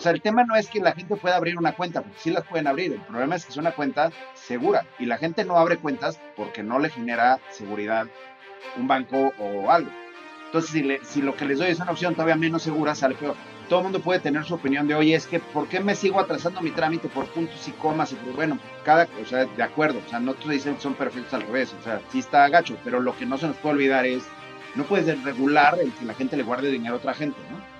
O sea, el tema no es que la gente pueda abrir una cuenta, porque sí las pueden abrir. El problema es que es una cuenta segura y la gente no abre cuentas porque no le genera seguridad un banco o algo. Entonces, si, lo que les doy es una opción todavía menos segura, sale peor. Todo el mundo puede tener su opinión de, oye, es que, ¿por qué me sigo atrasando mi trámite por puntos y comas? Y pues, bueno, cada, o sea, de acuerdo, o sea, no te dicen que son perfectos al revés, o sea, sí está gacho, pero lo que no se nos puede olvidar es, no puedes regular el que la gente le guarde dinero a otra gente, ¿no?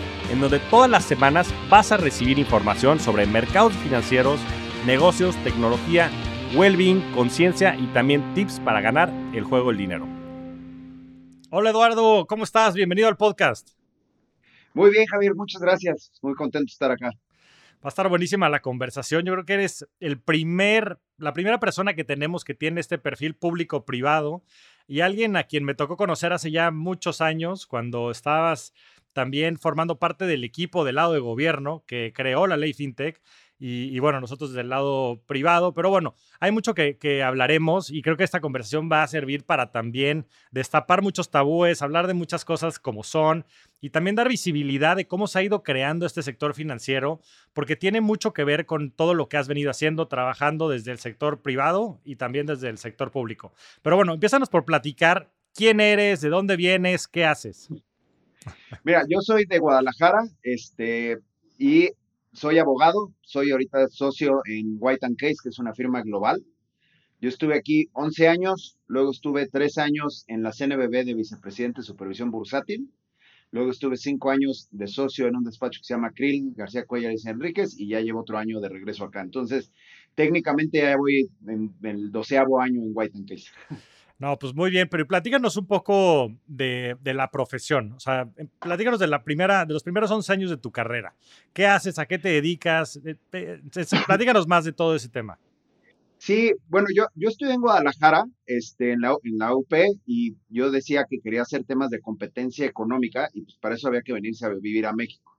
en donde todas las semanas vas a recibir información sobre mercados financieros, negocios, tecnología, well-being, conciencia y también tips para ganar el juego del dinero. Hola Eduardo, ¿cómo estás? Bienvenido al podcast. Muy bien, Javier, muchas gracias. Muy contento de estar acá. Va a estar buenísima la conversación. Yo creo que eres el primer, la primera persona que tenemos que tiene este perfil público-privado y alguien a quien me tocó conocer hace ya muchos años cuando estabas también formando parte del equipo del lado de gobierno que creó la ley FinTech y, bueno, nosotros del lado privado, pero bueno, hay mucho que, que, hablaremos y creo que esta conversación va a servir para también destapar muchos tabúes, hablar de muchas cosas como son y también dar visibilidad de cómo se ha ido creando este sector financiero, porque tiene mucho que ver con todo lo que has venido haciendo, trabajando desde el sector privado y también desde el sector público. Pero bueno, empiezanos por platicar quién eres, de dónde vienes, qué haces. Mira, yo soy de Guadalajara, este, y soy abogado, soy ahorita socio en White Case, que es una firma global. Yo estuve aquí 11 años, luego estuve 3 años en la CNBB de vicepresidente de supervisión bursátil, luego estuve 5 años de socio en un despacho que se llama Krill, García Cuellar y Enríquez, y ya llevo otro año de regreso acá. Entonces, técnicamente ya voy en, el doceavo año en White Case. No, pues muy bien, pero platícanos un poco de, la profesión. O sea, em, platícanos de la primera, de los primeros 11 años de tu carrera. ¿Qué haces? ¿A qué te dedicas? Eh, platícanos más de todo ese tema. Sí, bueno, yo, yo estudié en Guadalajara, este, en la, en la UP, y yo decía que quería hacer temas de competencia económica, y pues para eso había que venirse a vivir a México.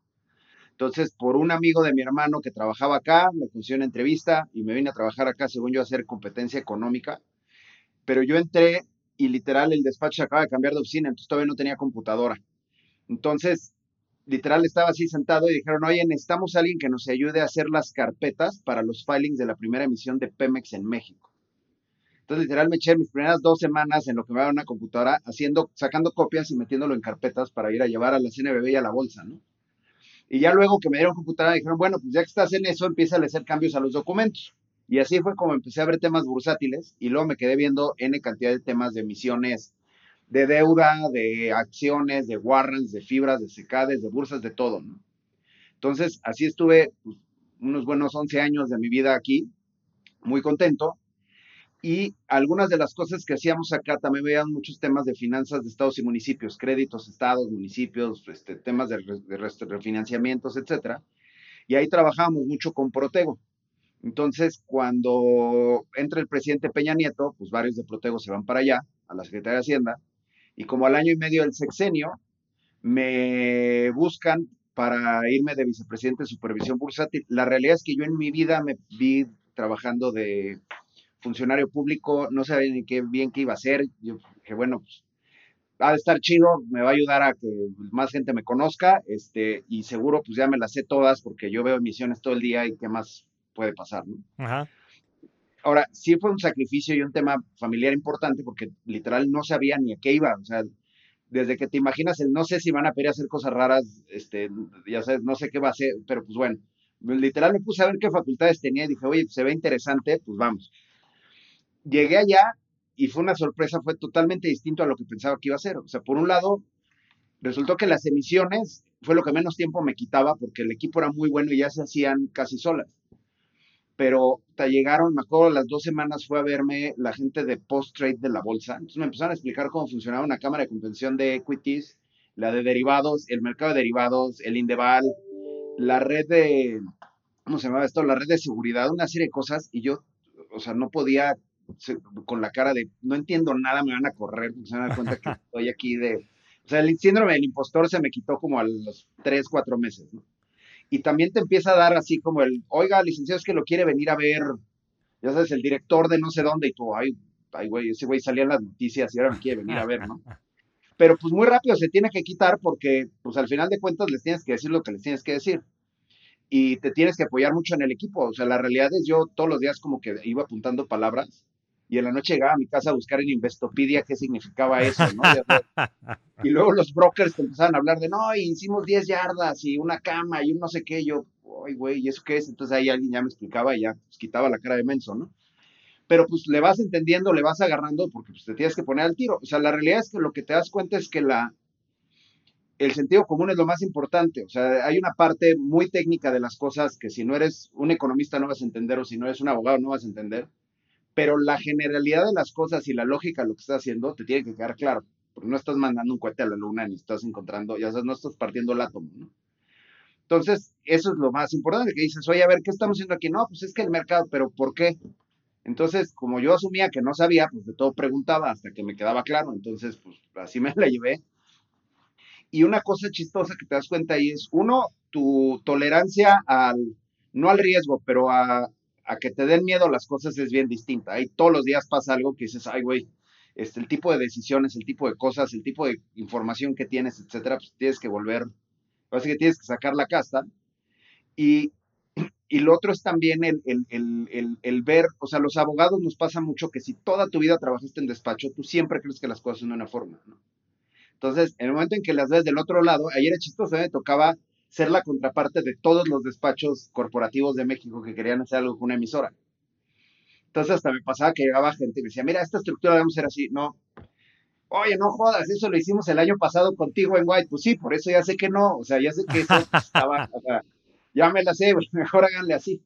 Entonces, por un amigo de mi hermano que trabajaba acá, me consiguió una entrevista y me vine a trabajar acá, según yo, a hacer competencia económica pero yo entré y literal el despacho se acaba de cambiar de oficina, entonces todavía no tenía computadora. Entonces, literal estaba así sentado y dijeron, oye, necesitamos a alguien que nos ayude a hacer las carpetas para los filings de la primera emisión de Pemex en México. Entonces, literal, me eché mis primeras dos semanas en lo que me daba una computadora, haciendo, sacando copias y metiéndolo en carpetas para ir a llevar a la CNBB y a la bolsa, ¿no? Y ya luego que me dieron computadora, dijeron, bueno, pues ya que estás en eso, empieza a hacer cambios a los documentos. Y así fue como empecé a ver temas bursátiles y luego me quedé viendo N cantidad de temas de emisiones de deuda, de acciones, de warrants, de fibras, de secades, de bursas, de todo. Entonces, así estuve pues, unos buenos 11 años de mi vida aquí, muy contento. Y algunas de las cosas que hacíamos acá también veían muchos temas de finanzas de estados y municipios, créditos, estados, municipios, este, temas de, de refinanciamientos, etcétera. Y ahí trabajábamos mucho con Protego. Entonces, cuando entra el presidente Peña Nieto, pues varios de Protego se van para allá, a la Secretaría de Hacienda, y como al año y medio del sexenio, me buscan para irme de vicepresidente de supervisión bursátil. La realidad es que yo en mi vida me vi trabajando de funcionario público, no sabía ni qué bien qué iba a hacer. Yo bueno, pues ha de estar chido, me va a ayudar a que más gente me conozca, este, y seguro pues ya me las sé todas porque yo veo emisiones todo el día y qué más puede pasar, ¿no? Ajá. Ahora, sí fue un sacrificio y un tema familiar importante porque literal no sabía ni a qué iba, o sea, desde que te imaginas el no sé si van a pedir hacer cosas raras, este, ya sabes, no sé qué va a hacer, pero pues bueno, literal me puse a ver qué facultades tenía y dije, oye, pues se ve interesante, pues vamos. Llegué allá y fue una sorpresa, fue totalmente distinto a lo que pensaba que iba a ser. O sea, por un lado, resultó que las emisiones fue lo que menos tiempo me quitaba porque el equipo era muy bueno y ya se hacían casi solas pero te llegaron, me acuerdo, las dos semanas fue a verme la gente de post-trade de la bolsa. Entonces me empezaron a explicar cómo funcionaba una cámara de compensación de equities, la de derivados, el mercado de derivados, el Indeval, la red de, ¿cómo se llamaba esto? La red de seguridad, una serie de cosas, y yo, o sea, no podía con la cara de, no entiendo nada, me van a correr, se van a dar cuenta que estoy aquí de, o sea, el síndrome del impostor se me quitó como a los tres, cuatro meses, ¿no? Y también te empieza a dar así como el, oiga, licenciado, es que lo quiere venir a ver, ya sabes, el director de no sé dónde, y tú, ay, ay, güey, ese güey salía en las noticias y ahora me quiere venir a ver, ¿no? Pero pues muy rápido se tiene que quitar porque, pues al final de cuentas les tienes que decir lo que les tienes que decir. Y te tienes que apoyar mucho en el equipo. O sea, la realidad es yo todos los días como que iba apuntando palabras y en la noche llegaba a mi casa a buscar en Investopedia qué significaba eso, ¿no? Y luego los brokers te empezaban a hablar de, no, hicimos 10 yardas y una cama y un no sé qué, yo, ay, güey, ¿y eso qué es? Entonces ahí alguien ya me explicaba y ya pues, quitaba la cara de menso, ¿no? Pero pues le vas entendiendo, le vas agarrando porque pues, te tienes que poner al tiro. O sea, la realidad es que lo que te das cuenta es que la, el sentido común es lo más importante. O sea, hay una parte muy técnica de las cosas que si no eres un economista no vas a entender o si no eres un abogado no vas a entender pero la generalidad de las cosas y la lógica de lo que estás haciendo te tiene que quedar claro, porque no estás mandando un cohete a la luna ni estás encontrando, ya sabes, no estás partiendo el átomo, ¿no? Entonces, eso es lo más importante, que dices, oye, a ver, ¿qué estamos haciendo aquí? No, pues es que el mercado, pero ¿por qué? Entonces, como yo asumía que no sabía, pues de todo preguntaba hasta que me quedaba claro, entonces, pues así me la llevé. Y una cosa chistosa que te das cuenta ahí es, uno, tu tolerancia al, no al riesgo, pero a, a que te den miedo las cosas es bien distinta. Ahí todos los días pasa algo que dices, ay, güey, este, el tipo de decisiones, el tipo de cosas, el tipo de información que tienes, etcétera, pues tienes que volver, así que tienes que sacar la casta. Y, y lo otro es también el, el, el, el, ver, o sea, los abogados nos pasa mucho que si toda tu vida trabajaste en despacho, tú siempre crees que las cosas son de una forma. Entonces, en el momento en que las ves del otro lado, ayer era chistoso, me tocaba ser la contraparte de todos los despachos corporativos de México que querían hacer algo con una emisora. Entonces hasta me pasaba que llegaba gente y me decía, mira, esta estructura debemos ser así. No, oye, no jodas, eso lo hicimos el año pasado contigo en White. Pues sí, por eso ya sé que no, o sea, ya sé que eso estaba, o sea, ya me la sé, mejor háganle así.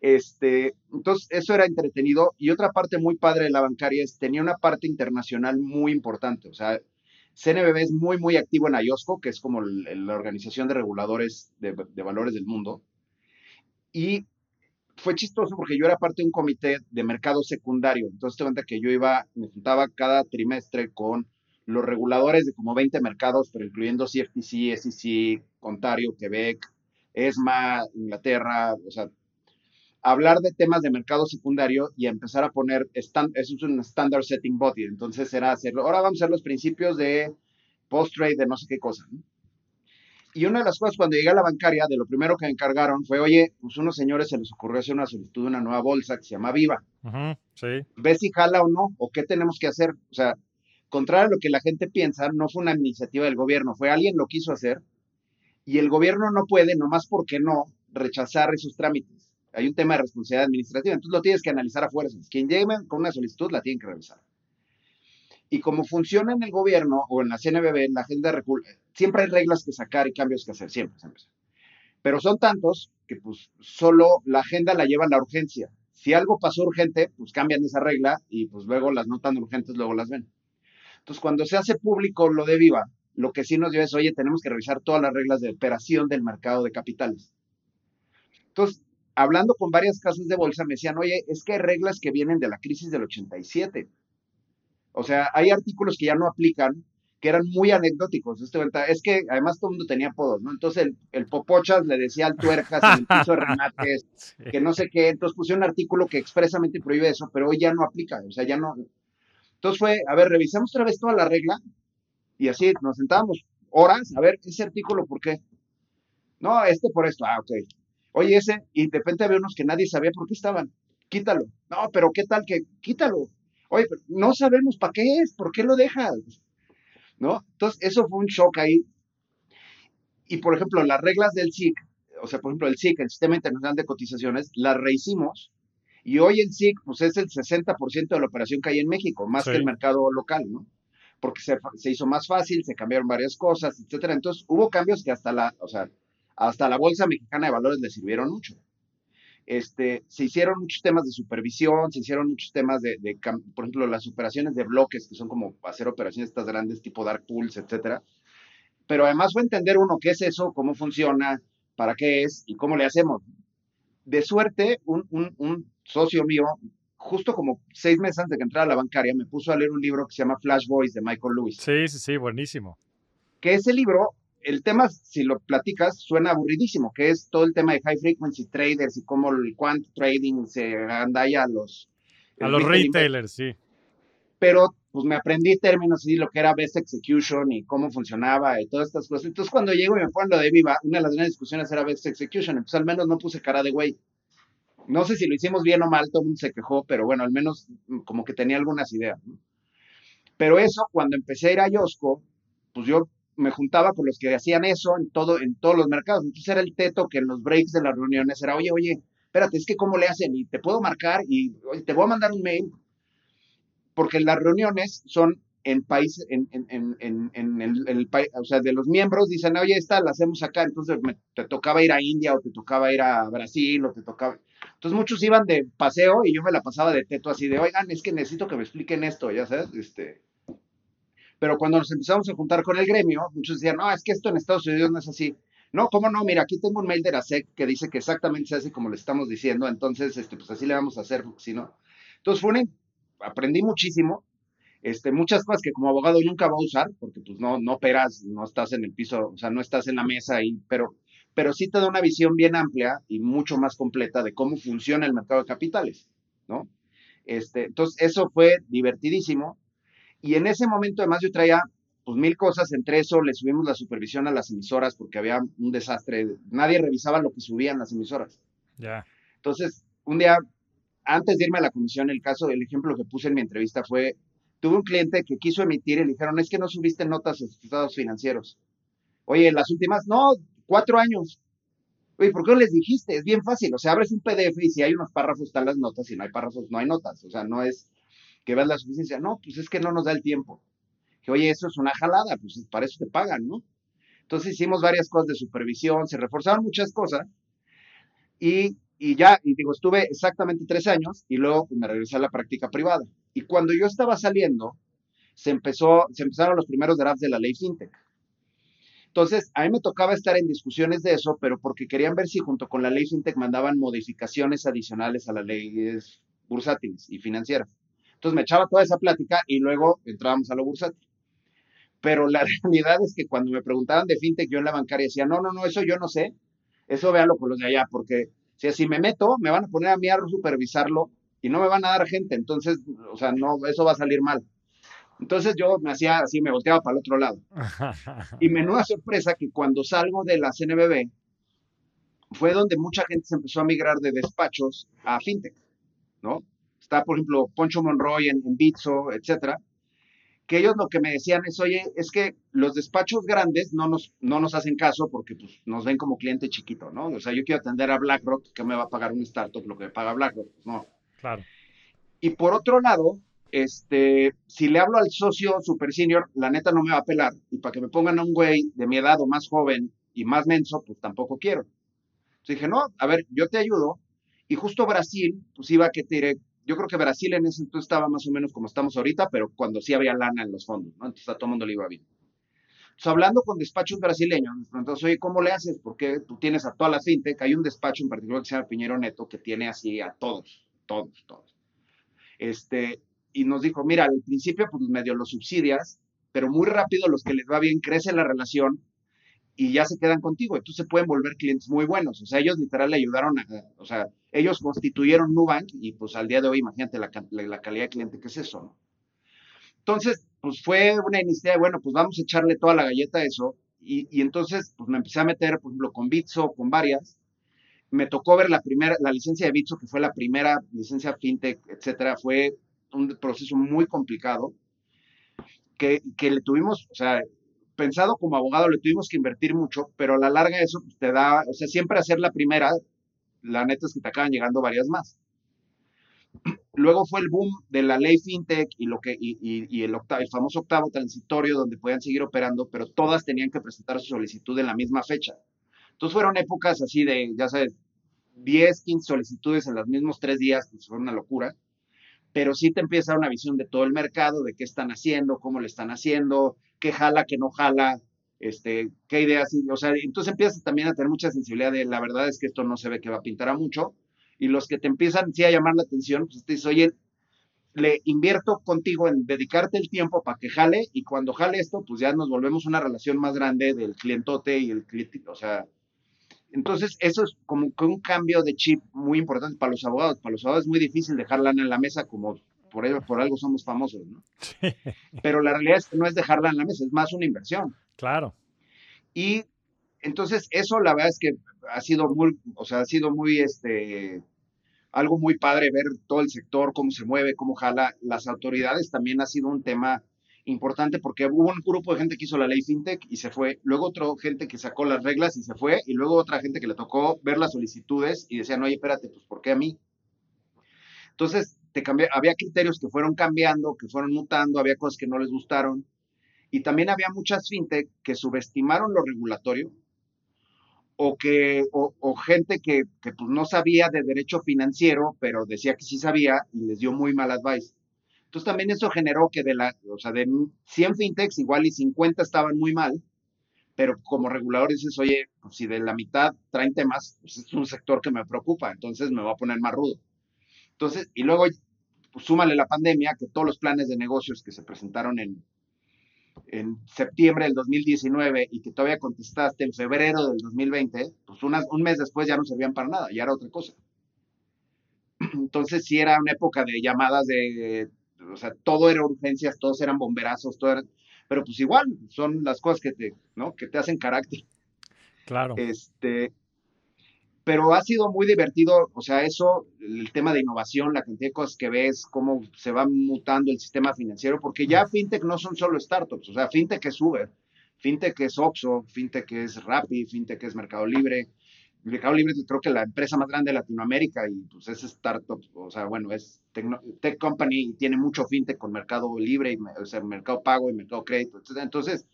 Este, entonces, eso era entretenido. Y otra parte muy padre de la bancaria es, tenía una parte internacional muy importante. O sea, CNBB es muy, muy activo en IOSCO, que es como la organización de reguladores de, valores del mundo. Y fue chistoso porque yo era parte de un comité de mercado secundario. Entonces te cuenta que yo iba, me juntaba cada trimestre con los reguladores de como 20 mercados, pero incluyendo CFTC, SEC, Ontario, Quebec, ESMA, Inglaterra, o sea, hablar de temas de mercado secundario y empezar a poner, eso es un standard setting body, entonces era hacerlo, ahora vamos a hacer los principios de post-trade, de no sé qué cosa. Y una de las cosas cuando llegué a la bancaria, de lo primero que me encargaron fue, oye, pues unos señores se les ocurrió hacer una solicitud de una nueva bolsa que se llama Viva. sí. ¿Ves si jala o no? ¿O qué tenemos que hacer? O sea, contrario a lo que la gente piensa, no fue una iniciativa del gobierno, fue alguien lo quiso hacer y el gobierno no puede, nomás porque no, rechazar esos trámites hay un tema de responsabilidad administrativa, entonces lo tienes que analizar a fuerzas. Quien llegue con una solicitud la tiene que revisar. Y como funciona en el gobierno o en la CNBB, en la agenda de siempre hay reglas que sacar y cambios que hacer, siempre, siempre. Pero son tantos que pues solo la agenda la lleva la urgencia. Si algo pasó urgente, pues cambian esa regla y pues luego las no tan urgentes luego las ven. Entonces cuando se hace público lo de Viva, lo que sí nos lleva es, oye, tenemos que revisar todas las reglas de operación del mercado de capitales. Entonces, hablando con varias casas de bolsa, me decían, oye, es que hay reglas que vienen de la crisis del 87. O sea, hay artículos que ya no aplican, que eran muy anecdóticos. Es que además todo el mundo tenía apodos, ¿no? Entonces el, el Popochas le decía al tuercas en el piso de remates, que no sé qué. Entonces puse un artículo que expresamente prohíbe eso, pero hoy ya no aplica, o sea, ya no. Entonces fue, a ver, revisamos otra vez toda la regla y así nos sentábamos horas, a ver, ese artículo, ¿por qué? No, este por esto, ah, ok. Oye, ese, y de repente había unos que nadie sabía por qué estaban. Quítalo. No, pero ¿qué tal que quítalo? Oye, pero no sabemos para qué es, ¿por qué lo dejas? ¿No? Entonces, eso fue un shock ahí. Y, por ejemplo, las reglas del SIC, o sea, por ejemplo, el SIC, el Sistema Internacional de Cotizaciones, las rehicimos. Y hoy el SIC, pues es el 60% de la operación que hay en México, más que el mercado local, ¿no? Porque se, se, hizo más fácil, se cambiaron varias cosas, etcétera. Entonces, hubo cambios que hasta la, o sea, hasta la Bolsa Mexicana de Valores le sirvieron mucho. Este, se hicieron muchos temas de supervisión, se hicieron muchos temas de, por ejemplo, las operaciones de bloques, que son como hacer operaciones estas grandes tipo dark pools, etcétera. Pero además fue entender uno qué es eso, cómo funciona, para qué es y cómo le hacemos. De suerte, un, un socio mío, justo como seis meses antes de que entrara a la bancaria, me puso a leer un libro que se llama Flash Boys de Michael Lewis. Sí, sí, sí, buenísimo. Que ese libro el tema, si lo platicas, suena aburridísimo, que es todo el tema de high frequency traders y cómo el quant trading se andalla a los... A los retailers, sí. Pero pues me aprendí términos y lo que era best execution y cómo funcionaba y todas estas cosas. Entonces cuando llego y me ponen lo de Viva, una de las grandes discusiones era best execution, entonces al menos no puse cara de güey. No sé si lo hicimos bien o mal, todo el mundo se quejó, pero bueno, al menos como que tenía algunas ideas. Pero eso, cuando empecé a ir a Yosco, pues yo me juntaba con los que hacían eso en, todo, en todos los mercados. Entonces era el teto que en los breaks de las reuniones era, oye, oye, espérate, es que cómo le hacen y te puedo marcar y te voy a mandar un mail. Porque las reuniones son en países, en, en, en, en, el, país, o sea, de los miembros dicen, oye, esta la hacemos acá, entonces te tocaba ir a India o te tocaba ir a Brasil o te tocaba... Entonces muchos iban de paseo y yo me la pasaba de teto así de, oigan, es que necesito que me expliquen esto, ya sabes, este, pero cuando nos empezamos a juntar con el gremio, muchos decían, no, es que esto en Estados Unidos no es así. No, ¿cómo no? Mira, aquí tengo un mail de la SEC que dice que exactamente se hace como le estamos diciendo, entonces, este, pues así le vamos a hacer, si no. Entonces, fue aprendí muchísimo, este, muchas cosas que como abogado nunca voy a usar, porque pues no, no operas, no estás en el piso, o sea, no estás en la mesa ahí, pero, pero sí te da una visión bien amplia y mucho más completa de cómo funciona el mercado de capitales, ¿no? Este, entonces, eso fue divertidísimo. Y en ese momento, además, yo traía pues mil cosas, entre eso le subimos la supervisión a las emisoras porque había un desastre, nadie revisaba lo que subían las emisoras. Ya. Entonces, un día, antes de irme a la comisión, el caso, el ejemplo que puse en mi entrevista fue, tuve un cliente que quiso emitir y le dijeron, es que no subiste notas a sus estados financieros. Oye, las últimas, no, cuatro años. Oye, ¿por qué no les dijiste? Es bien fácil, o sea, abres un PDF y si hay unos párrafos están las notas, si no hay párrafos no hay notas, o sea, no es que veas la suficiencia. No, pues es que no nos da el tiempo. Que oye, eso es una jalada, pues para eso te pagan, ¿no? Entonces hicimos varias cosas de supervisión, se reforzaron muchas cosas y, y ya, y digo, estuve exactamente tres años y luego me regresé a la práctica privada. Y cuando yo estaba saliendo, se, empezó, se empezaron los primeros drafts de la ley FinTech. Entonces, a mí me tocaba estar en discusiones de eso, pero porque querían ver si junto con la ley FinTech mandaban modificaciones adicionales a las leyes bursátiles y financieras. Entonces me echaba toda esa plática y luego entrábamos a lo bursátil. Pero la realidad es que cuando me preguntaban de fintech, yo en la bancaria decía, no, no, no, eso yo no sé, eso véalo con los de allá, porque si así me meto, me van a poner a mí a supervisarlo y no me van a dar gente, entonces, o sea, no, eso va a salir mal. Entonces yo me hacía así, me volteaba para el otro lado. Y menuda sorpresa que cuando salgo de la CNBB, fue donde mucha gente se empezó a migrar de despachos a fintech, ¿no? Está, por ejemplo, Poncho Monroy en, Bitso, etcétera, que ellos lo que me decían es, oye, es que los despachos grandes no nos, no nos hacen caso porque pues, nos ven como cliente chiquito, ¿no? O sea, yo quiero atender a BlackRock, que me va a pagar un startup lo que me paga BlackRock, no. Claro. Y por otro lado, este, si le hablo al socio super senior, la neta no me va a pelar. Y para que me pongan a un güey de mi edad o más joven y más menso, pues tampoco quiero. Entonces dije, no, a ver, yo te ayudo. Y justo Brasil, pues iba a que te diré, yo creo que Brasil en ese entonces estaba más o menos como estamos ahorita, pero cuando sí había lana en los fondos, ¿no? Entonces a todo el mundo le iba bien. Entonces, hablando con despachos brasileños, entonces, oye, ¿cómo le haces? Porque tú tienes a toda la fintech, hay un despacho en particular que se llama Piñero Neto, que tiene así a todos, todos, todos. Este, y nos dijo, mira, al principio pues medio lo subsidias, pero muy rápido los que les va bien crece la relación y ya se quedan contigo. Entonces se pueden volver clientes muy buenos. O sea, ellos literal le ayudaron a, o sea, ellos constituyeron Nubank y pues al día de hoy, imagínate la, la, calidad de cliente que es eso. Entonces, pues fue una iniciativa, bueno, pues vamos a echarle toda la galleta a eso. Y, y, entonces, pues me empecé a meter, por ejemplo, con Bitso, con varias. Me tocó ver la primera, la licencia de Bitso, que fue la primera licencia fintech, etcétera. Fue un proceso muy complicado que, que le tuvimos, o sea, pensado como abogado le tuvimos que invertir mucho, pero a la larga eso pues, te da, o sea, siempre hacer la primera, la neta es que te acaban llegando varias más. Luego fue el boom de la ley fintech y, lo que, y, el, octavo, el famoso octavo transitorio donde podían seguir operando, pero todas tenían que presentar su solicitud en la misma fecha. Entonces fueron épocas así de, ya sabes, 10, 15 solicitudes en los mismos tres días, pues fue una locura pero sí te empieza una visión de todo el mercado, de qué están haciendo, cómo le están haciendo, qué jala, qué no jala, este, qué ideas, o sea, entonces empiezas también a tener mucha sensibilidad de la verdad es que esto no se ve que va a pintar a mucho, y los que te empiezan sí a llamar la atención, pues te dices, oye, le invierto contigo en dedicarte el tiempo para que jale, y cuando jale esto, pues ya nos volvemos una relación más grande del clientote y el cliente, o sea, entonces eso es como que un cambio de chip muy importante para los abogados, para los abogados es muy difícil dejar lana en la mesa como por, por algo somos famosos, ¿no? Pero la realidad es que no es dejarla en la mesa, es más una inversión. Claro. Y entonces eso la verdad es que ha sido muy, o sea, ha sido muy, este, algo muy padre ver todo el sector, cómo se mueve, cómo jala. Las autoridades también ha sido un tema importante porque hubo un grupo de gente que hizo la ley FinTech y se fue, luego otra gente que sacó las reglas y se fue, y luego otra gente que le tocó ver las solicitudes y decían, oye, espérate, pues ¿por qué a mí? Entonces, te había criterios que fueron cambiando, que fueron mutando, había cosas que no les gustaron, y también había muchas fintech que subestimaron lo regulatorio o que o, gente que, pues no sabía de derecho financiero, pero decía que sí sabía y les dio muy mal advice. Entonces también eso generó que de la, o sea, de 100 fintechs igual y 50 estaban muy mal, pero como regulador dices, oye, pues si de la mitad traen temas, pues es un sector que me preocupa, entonces me voy a poner más rudo. Entonces, y luego pues, súmale la pandemia, que todos los planes de negocios que se presentaron en, en septiembre del 2019 y que todavía contestaste en febrero del 2020, pues un mes después ya no servían para nada, ya era otra cosa. Entonces sí era una época de llamadas de, o sea, todo era urgencias, todos eran bomberazos, todo era, pero pues igual, son las cosas que te, ¿no? Que te hacen carácter. Claro. Este, pero ha sido muy divertido, o sea, eso, el tema de innovación, la cantidad de cosas que ves, cómo se va mutando el sistema financiero, porque ya fintech no son solo startups, o sea, fintech es Uber, fintech es Oxxo, fintech es Rappi, fintech es Mercado Libre. Mercado Libre creo que la empresa más grande de Latinoamérica y pues es startup, o sea, bueno, es tech company y tiene mucho fintech con Mercado Libre, y, o sea, Mercado Pago y Mercado Crédito, etc. Entonces,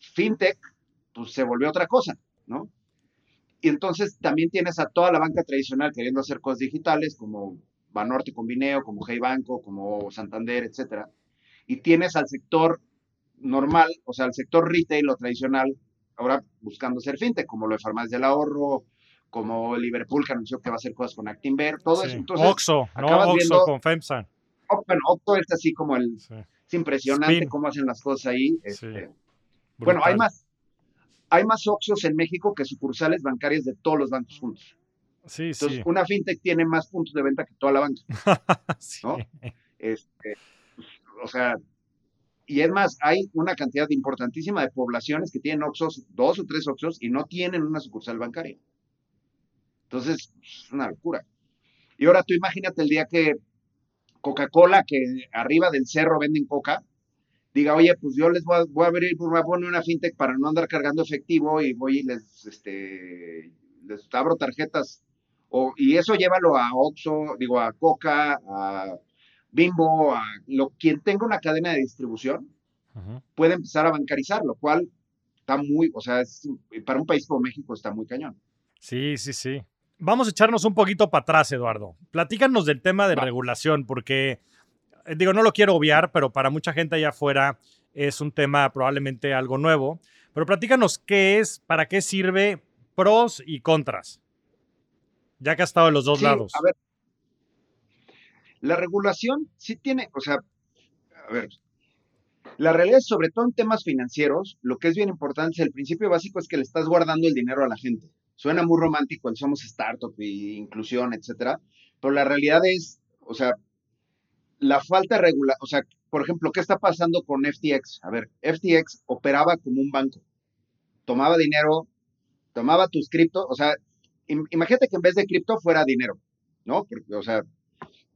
fintech, pues se volvió otra cosa, ¿no? Y entonces también tienes a toda la banca tradicional queriendo hacer cosas digitales, como Banorte con Vineo, como Hey Banco, como Santander, etcétera. Y tienes al sector normal, o sea, al sector retail o tradicional, ahora buscando ser fintech, como lo de Farmacias del Ahorro, como Liverpool que anunció que va a hacer cosas con Actinver, todo eso. Entonces, Oxo, no Oxo con FEMSA. bueno, Oxo es así como el... Es impresionante cómo hacen las cosas ahí. Este, bueno, hay más, hay más Oxos en México que sucursales bancarias de todos los bancos juntos. Sí, Entonces, una fintech tiene más puntos de venta que toda la banca. ¿no? Este, o sea, y es más, hay una cantidad importantísima de poblaciones que tienen Oxos, dos o tres Oxos, y no tienen una sucursal bancaria. Entonces, es una locura. Y ahora tú imagínate el día que Coca-Cola, que arriba del cerro venden coca, diga, oye, pues yo les voy a, voy a abrir, voy a poner una fintech para no andar cargando efectivo y voy y les, este, les abro tarjetas. O, y eso llévalo a Oxxo, digo, a Coca, a Bimbo, a lo, quien tenga una cadena de distribución, puede empezar a bancarizar, lo cual está muy, o sea, para un país como México está muy cañón. Sí, sí, sí. Vamos a echarnos un poquito para atrás, Eduardo. Platícanos del tema de regulación, porque digo, no lo quiero obviar, pero para mucha gente allá afuera es un tema probablemente algo nuevo. Pero platícanos qué es, para qué sirve, pros y contras, ya que ha estado en los dos lados. A ver, la regulación sí tiene, o sea, a ver, la realidad es, sobre todo en temas financieros, lo que es bien importante, el principio básico es que le estás guardando el dinero a la gente. Suena muy romántico el somos startup y inclusión, etcétera, pero la realidad es, o sea, la falta de regulación, o sea, por ejemplo, ¿qué está pasando con FTX? A ver, FTX operaba como un banco, tomaba dinero, tomaba tus cripto, o sea, imagínate que en vez de cripto fuera dinero, ¿no? Porque, o sea,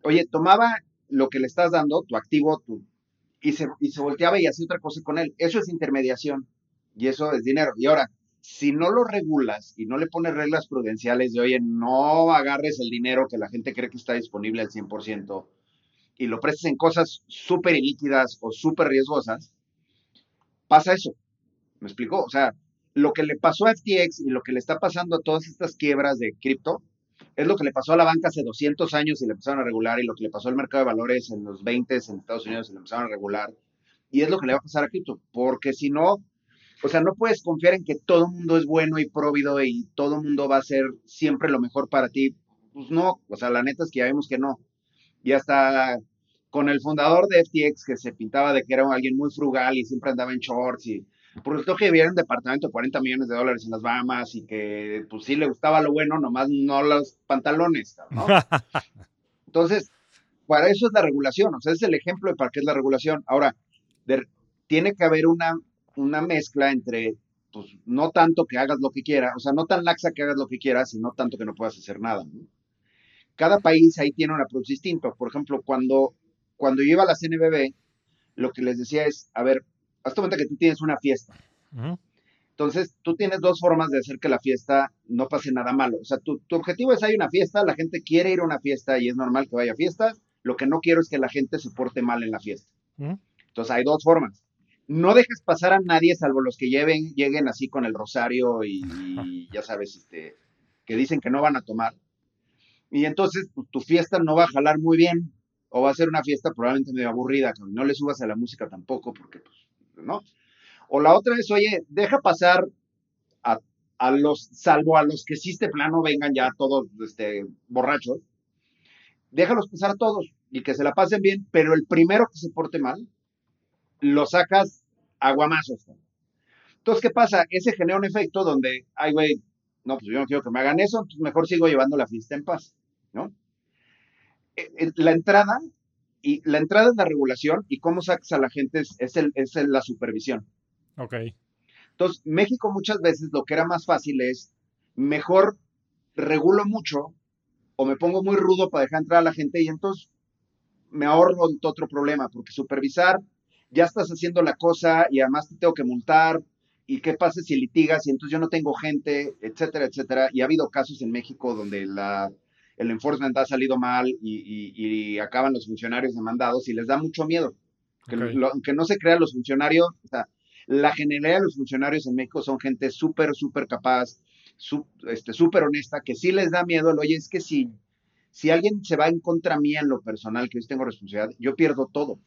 oye, tomaba lo que le estás dando, tu activo, tu, y, se, y se volteaba y hacía otra cosa con él. Eso es intermediación y eso es dinero. Y ahora, si no lo regulas y no le pones reglas prudenciales de, oye, no agarres el dinero que la gente cree que está disponible al 100%, y lo prestes en cosas súper ilíquidas o súper riesgosas, pasa eso. ¿Me explicó? O sea, lo que le pasó a FTX y lo que le está pasando a todas estas quiebras de cripto es lo que le pasó a la banca hace 200 años y le empezaron a regular y lo que le pasó al mercado de valores en los 20 en Estados Unidos y le empezaron a regular y es lo que le va a pasar a cripto, porque si no, o sea, no puedes confiar en que todo el mundo es bueno y próvido y todo el mundo va a ser siempre lo mejor para ti. Pues no, o sea, la neta es que ya vimos que no. Y hasta con el fundador de FTX, que se pintaba de que era alguien muy frugal y siempre andaba en shorts y por resultó que vivía en un departamento de 40 millones de dólares en las Bahamas y que pues sí le gustaba lo bueno, nomás no los pantalones, ¿no? Entonces, para eso es la regulación, o sea, es el ejemplo de para qué es la regulación. Ahora, tiene que haber una, una mezcla entre, pues, no tanto que hagas lo que quieras, o sea, no tan laxa que hagas lo que quieras y no tanto que no puedas hacer nada. Cada país ahí tiene un approach distinto. Por ejemplo, cuando, cuando yo iba a la CNBB, lo que les decía es, a ver, hazte cuenta que tú tienes una fiesta. Entonces, tú tienes dos formas de hacer que la fiesta no pase nada malo. O sea, tu, tu, objetivo es hay una fiesta, la gente quiere ir a una fiesta y es normal que vaya a fiestas. Lo que no quiero es que la gente se porte mal en la fiesta. Entonces, hay dos formas. No dejes pasar a nadie salvo los que lleven, lleguen así con el rosario y, ya sabes, este, que dicen que no van a tomar. Y entonces pues, tu fiesta no va a jalar muy bien o va a ser una fiesta probablemente medio aburrida, no le subas a la música tampoco porque pues ¿no? O la otra es, oye, deja pasar a, los, salvo a los que sí este plano vengan ya todos este, borrachos, déjalos pasar a todos y que se la pasen bien, pero el primero que se porte mal, lo sacas aguamazos. Entonces, ¿qué pasa? Ese genera un efecto donde, ay, güey, no, pues yo no quiero que me hagan eso, entonces mejor sigo llevando la fiesta en paz, ¿no? Eh, eh, la entrada y la entrada es la regulación y cómo sacas a la gente es, es, el, es la supervisión. Ok. Entonces, México muchas veces lo que era más fácil es, mejor regulo mucho o me pongo muy rudo para dejar entrar a la gente y entonces me ahorro otro problema, porque supervisar, ya estás haciendo la cosa y además te tengo que multar y qué pasa si litigas y entonces yo no tengo gente, etcétera, etcétera. Y ha habido casos en México donde la el enforcement ha salido mal y, acaban los funcionarios demandados y les da mucho miedo. Que, no se crean los funcionarios, o sea, la generalidad de los funcionarios en México son gente súper, súper capaz, este, súper honesta, que sí les da miedo, oye, es que si, si alguien se va en contra mía en lo personal, que yo tengo responsabilidad, yo pierdo todo.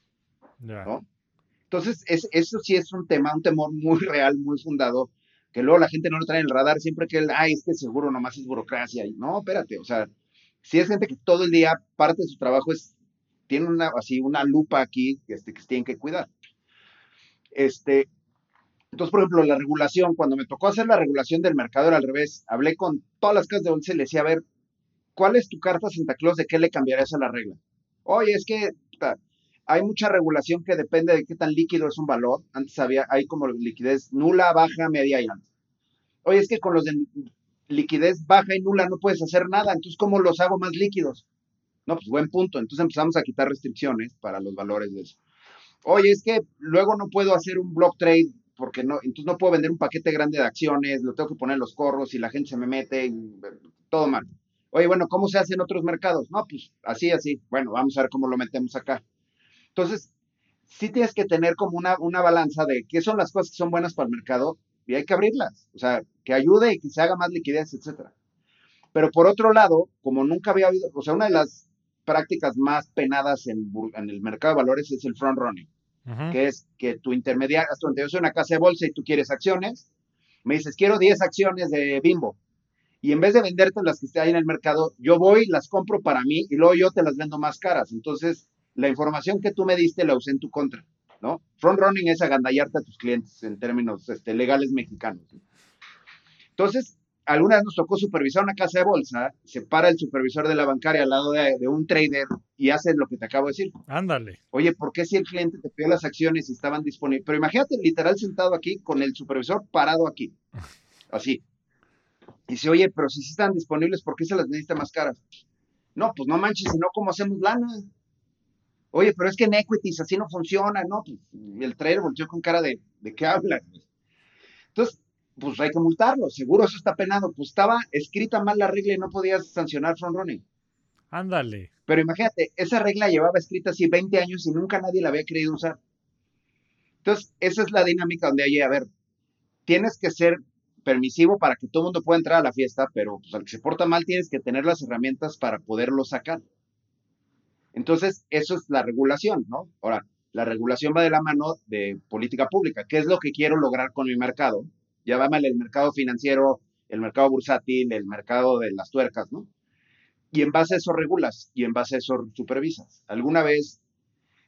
Entonces, es, eso sí es un tema, un temor muy real, muy fundado, que luego la gente no lo trae en el radar siempre que, ay, es que seguro nomás es burocracia. Y, no, espérate, o sea, si es gente que todo el día parte de su trabajo es, tiene una, así, una lupa aquí este, que tienen que cuidar. Este, entonces, por ejemplo, la regulación, cuando me tocó hacer la regulación del mercado era al revés, hablé con todas las casas de once y le decía, a ver, ¿cuál es tu carta Santa Claus? ¿De qué le cambiarías a la regla? Oye, es que hay mucha regulación que depende de qué tan líquido es un valor. Antes había, hay como liquidez nula, baja, media y alta. Oye, es que con los de liquidez baja y nula no puedes hacer nada, entonces ¿cómo los hago más líquidos? No, pues buen punto. Entonces empezamos a quitar restricciones para los valores de eso. Oye, es que luego no puedo hacer un block trade porque no, entonces no puedo vender un paquete grande de acciones, lo tengo que poner en los corros y la gente se me mete, todo mal. Oye, bueno, ¿cómo se hace en otros mercados? No, pues así, así. Bueno, vamos a ver cómo lo metemos acá. Entonces, sí tienes que tener como una, una balanza de qué son las cosas que son buenas para el mercado y hay que abrirlas, o sea, que ayude y que se haga más liquidez, etcétera. Pero por otro lado, como nunca había habido, o sea, una de las prácticas más penadas en, el mercado de valores es el front running, que es que tu intermediario, hasta donde yo soy una casa de bolsa y tú quieres acciones, me dices, quiero 10 acciones de Bimbo. Y en vez de venderte las que estén ahí en el mercado, yo voy, las compro para mí y luego yo te las vendo más caras. Entonces, la información que tú me diste la usé en tu contra. ¿No? Front running es agandallarte a tus clientes en términos este, legales mexicanos. Entonces, alguna vez nos tocó supervisar una casa de bolsa, se para el supervisor de la bancaria al lado de, un trader y hace lo que te acabo de decir. Ándale. Oye, ¿por qué si el cliente te pidió las acciones y estaban disponibles? Pero imagínate literal sentado aquí con el supervisor parado aquí, así. Y dice, oye, pero si sí están disponibles, ¿por qué se las necesita más caras? No, pues no manches, si no, ¿cómo hacemos lana? Oye, pero es que en equities así no funciona, ¿no? Pues, el trader volteó con cara de, ¿de qué habla? Entonces, pues hay que multarlo, seguro eso está penado. Pues estaba escrita mal la regla y no podías sancionar front running. Ándale. Pero imagínate, esa regla llevaba escrita así 20 años y nunca nadie la había querido usar. Entonces, esa es la dinámica donde hay, a ver, tienes que ser permisivo para que todo el mundo pueda entrar a la fiesta, pero pues, al que se porta mal tienes que tener las herramientas para poderlo sacar. Entonces, eso es la regulación, ¿no? Ahora, la regulación va de la mano de política pública. ¿Qué es lo que quiero lograr con mi mercado? Llámale el mercado financiero, el mercado bursátil, el mercado de las tuercas, ¿no? Y en base a eso regulas y en base a eso supervisas. Alguna vez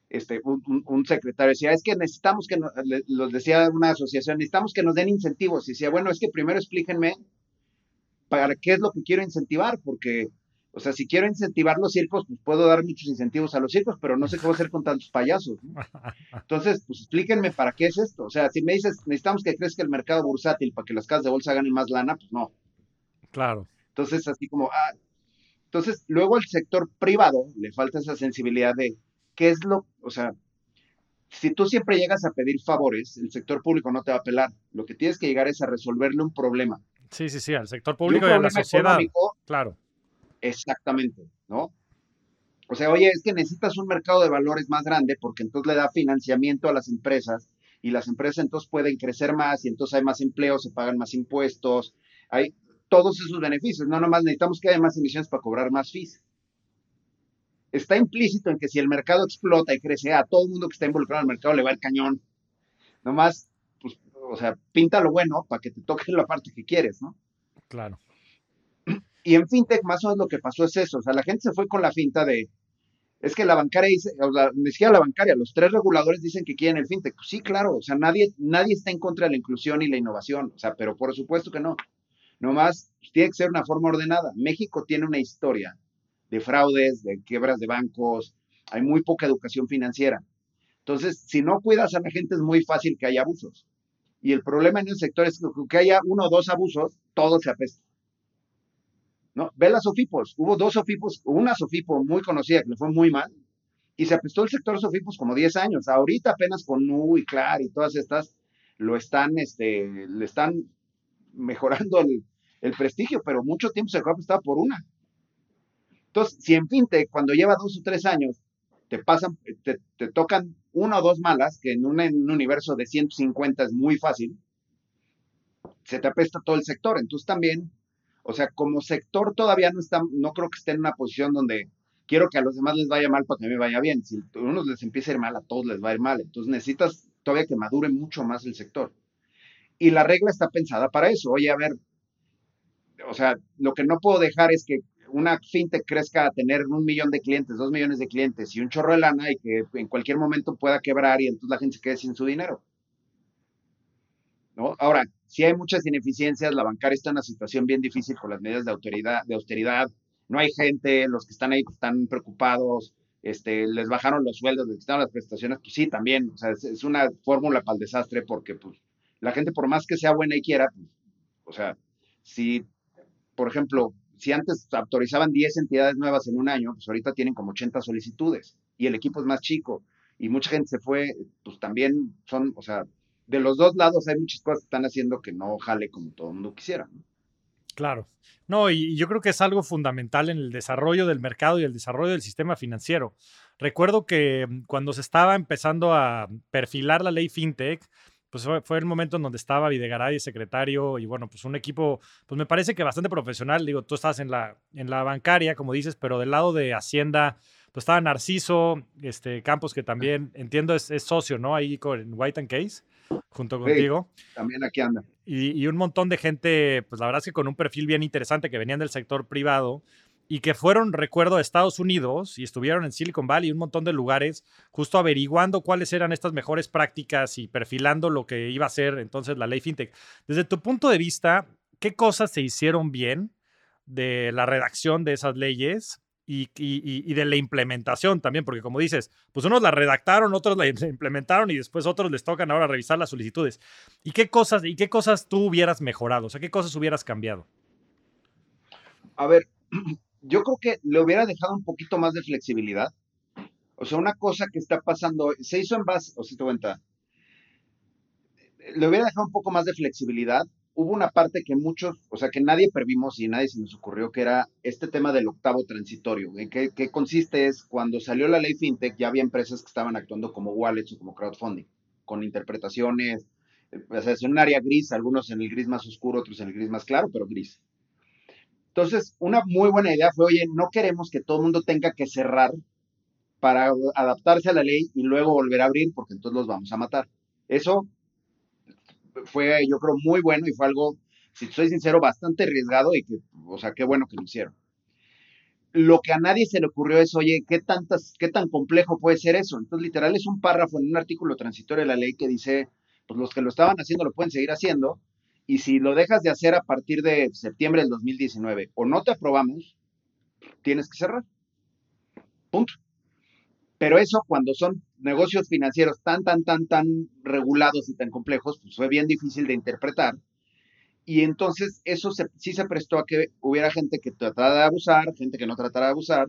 este, un, secretario decía, es que necesitamos que, nos, los decía una asociación, necesitamos que nos den incentivos. Y decía, bueno, es que primero explíquenme para qué es lo que quiero incentivar, porque, o sea, si quiero incentivar los circos, pues puedo dar muchos incentivos a los circos, pero no sé qué voy a hacer con tantos payasos. Entonces, pues explíquenme para qué es esto. O sea, si me dices, necesitamos que crezca el mercado bursátil para que las casas de bolsa ganen más lana, pues no. Claro. Entonces, así como, ah, entonces, luego al sector privado le falta esa sensibilidad de qué es lo, o sea, si tú siempre llegas a pedir favores, el sector público no te va a apelar. Lo que tienes que llegar es a resolverle un problema. Sí, sí, sí, al sector público y, a la sociedad. Claro. Exactamente, ¿no? O sea, oye, es que necesitas un mercado de valores más grande porque entonces le da financiamiento a las empresas y las empresas entonces pueden crecer más y entonces hay más empleo, se pagan más impuestos, hay, todos esos beneficios. No nomás necesitamos que haya más emisiones para cobrar más fees. Está implícito en que si el mercado explota y crece, a todo el mundo que está involucrado en el mercado le va el cañón. Nomás, pues, o sea, pinta lo bueno para que te toque la parte que quieres, ¿no? Claro. Y en fintech, más o menos lo que pasó es eso. O sea, la gente se fue con la finta de, es que la bancaria dice, o sea, decía la bancaria, los tres reguladores dicen que quieren el fintech. Pues sí, claro, o sea, nadie, nadie está en contra de la inclusión y la innovación, o sea, pero por supuesto que no. Nomás pues, tiene que ser una forma ordenada. México tiene una historia de fraudes, de quiebras de bancos, hay muy poca educación financiera. Entonces, si no cuidas a la gente es muy fácil que haya abusos. Y el problema en el sector es que haya uno o dos abusos, todo se apesta. ¿No? Ve las Sofipos. Hubo dos Sofipos, una Sofipo muy conocida que le fue muy mal, y se apestó el sector Sofipos como 10 años. Ahorita apenas con Nu y Clar y todas estas lo están, este, le están mejorando el, prestigio, pero mucho tiempo se estaba por una. Entonces, si en fintech, cuando lleva dos o tres años, te pasan, te, tocan una o dos malas, que en un, universo de 150 es muy fácil, se te apesta todo el sector. Entonces también, o sea, como sector todavía no está, no creo que esté en una posición donde quiero que a los demás les vaya mal para que a mí vaya bien. Si a unos les empieza a ir mal, a todos les va a ir mal. Entonces necesitas todavía que madure mucho más el sector. Y la regla está pensada para eso. Oye, a ver, o sea, lo que no puedo dejar es que una fintech crezca a tener un millón de clientes, dos millones de clientes y un chorro de lana y que en cualquier momento pueda quebrar y entonces la gente se quede sin su dinero. ¿No? Ahora, si hay muchas ineficiencias, la bancaria está en una situación bien difícil con las medidas de, autoridad, de austeridad, no hay gente, los que están ahí están preocupados, este, les bajaron los sueldos, les quitaron las prestaciones, pues sí, también, o sea, es, una fórmula para el desastre porque pues la gente por más que sea buena y quiera, pues, o sea, si por ejemplo, si antes autorizaban 10 entidades nuevas en un año, pues ahorita tienen como 80 solicitudes y el equipo es más chico y mucha gente se fue, pues también son, o sea, de los dos lados hay muchas cosas que están haciendo que no jale como todo el mundo quisiera. Claro. No, y yo creo que es algo fundamental en el desarrollo del mercado y el desarrollo del sistema financiero. Recuerdo que mm, cuando se estaba empezando a perfilar la ley FinTech, pues fue, el momento en donde estaba Videgaray, secretario, y bueno, pues un equipo, pues me parece que bastante profesional. Digo, tú estás en la, en la bancaria, como dices, pero del lado de Hacienda, pues estaba Narciso, este, Campos, que también entiendo es, socio, ¿no? Ahí con White and Case, junto contigo. también aquí anda. Y, y, un montón de gente, pues la verdad es que con un perfil bien interesante que venían del sector privado y que fueron, recuerdo, a Estados Unidos y estuvieron en Silicon Valley y un montón de lugares, justo averiguando cuáles eran estas mejores prácticas y perfilando lo que iba a ser entonces la ley FinTech. Desde tu punto de vista, ¿qué cosas se hicieron bien de la redacción de esas leyes? Y, de la implementación también, porque como dices, pues unos la redactaron, otros la implementaron y después otros les tocan ahora revisar las solicitudes. ¿Y qué cosas, y qué cosas tú hubieras mejorado? O sea, ¿qué cosas hubieras cambiado? A ver, yo creo que le hubiera dejado un poquito más de flexibilidad. O sea, una cosa que está pasando, se hizo en base, o si te cuenta, le hubiera dejado un poco más de flexibilidad. Hubo una parte que muchos, o sea, que nadie previmos y nadie se nos ocurrió, que era este tema del octavo transitorio. ¿En qué, consiste? Es cuando salió la ley FinTech, ya había empresas que estaban actuando como wallets o como crowdfunding, con interpretaciones, o sea, es un área gris, algunos en el gris más oscuro, otros en el gris más claro, pero gris. Entonces, una muy buena idea fue, oye, no queremos que todo el mundo tenga que cerrar para adaptarse a la ley y luego volver a abrir porque entonces los vamos a matar. Eso fue, yo creo, muy bueno y fue algo, si soy sincero, bastante arriesgado y que, o sea, qué bueno que lo hicieron. Lo que a nadie se le ocurrió es, oye, ¿qué, tantas, ¿qué tan complejo puede ser eso? Entonces, literal, es un párrafo en un artículo transitorio de la ley que dice, pues los que lo estaban haciendo lo pueden seguir haciendo, y si lo dejas de hacer a partir de septiembre del 2019 o no te aprobamos, tienes que cerrar. Punto. Pero eso cuando son negocios financieros tan, tan, tan, tan regulados y tan complejos, pues fue bien difícil de interpretar. Y entonces eso sí se prestó a que hubiera gente que tratara de abusar, gente que no tratara de abusar,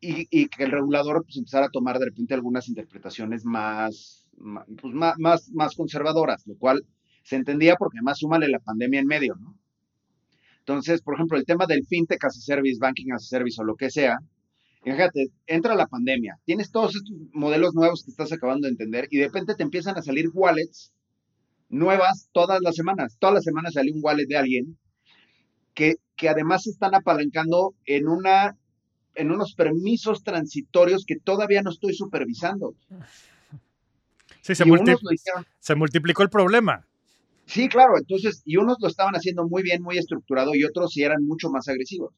y, que el regulador pues, empezara a tomar de repente algunas interpretaciones más, pues, más, más, conservadoras, lo cual se entendía porque además súmale la pandemia en medio. Entonces, por ejemplo, el tema del fintech as a service, banking as a service o lo que sea, Fíjate, entra la pandemia, tienes todos estos modelos nuevos que estás acabando de entender y de repente te empiezan a salir wallets nuevas todas las semanas. Todas las semanas sale un wallet de alguien que, que además se están apalancando en, una, en unos permisos transitorios que todavía no estoy supervisando. Sí, se, se multiplicó el problema. Sí, claro, entonces, y unos lo estaban haciendo muy bien, muy estructurado, y otros sí eran mucho más agresivos.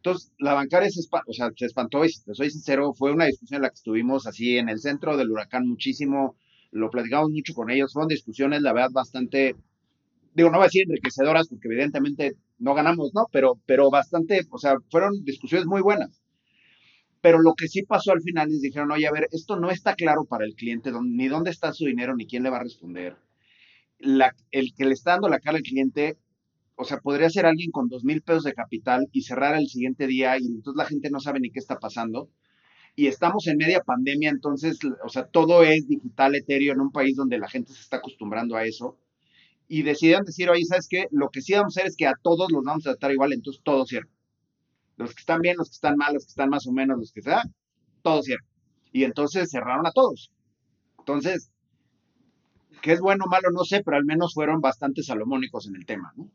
Entonces, la bancaria se, o sea, se espantó y, te soy sincero, fue una discusión en la que estuvimos así en el centro del huracán muchísimo, lo platicamos mucho con ellos, fueron discusiones, la verdad, bastante, digo, no voy a decir enriquecedoras, porque evidentemente no ganamos, ¿no? Pero, pero bastante, o sea, fueron discusiones muy buenas. Pero lo que sí pasó al final es dijeron, oye, a ver, esto no está claro para el cliente, ni dónde está su dinero, ni quién le va a responder. La, el que le está dando la cara al cliente o sea, podría ser alguien con dos mil pesos de capital y cerrar el siguiente día y entonces la gente no sabe ni qué está pasando. Y estamos en media pandemia, entonces, o sea, todo es digital, etéreo, en un país donde la gente se está acostumbrando a eso. Y decidieron decir, oye, ¿sabes qué? Lo que sí vamos a hacer es que a todos los vamos a tratar igual, entonces todo cierra. Los que están bien, los que están mal, los que están más o menos, los que sea, todo cierra. Y entonces cerraron a todos. Entonces, ¿qué es bueno o malo? No sé, pero al menos fueron bastante salomónicos en el tema, ¿no?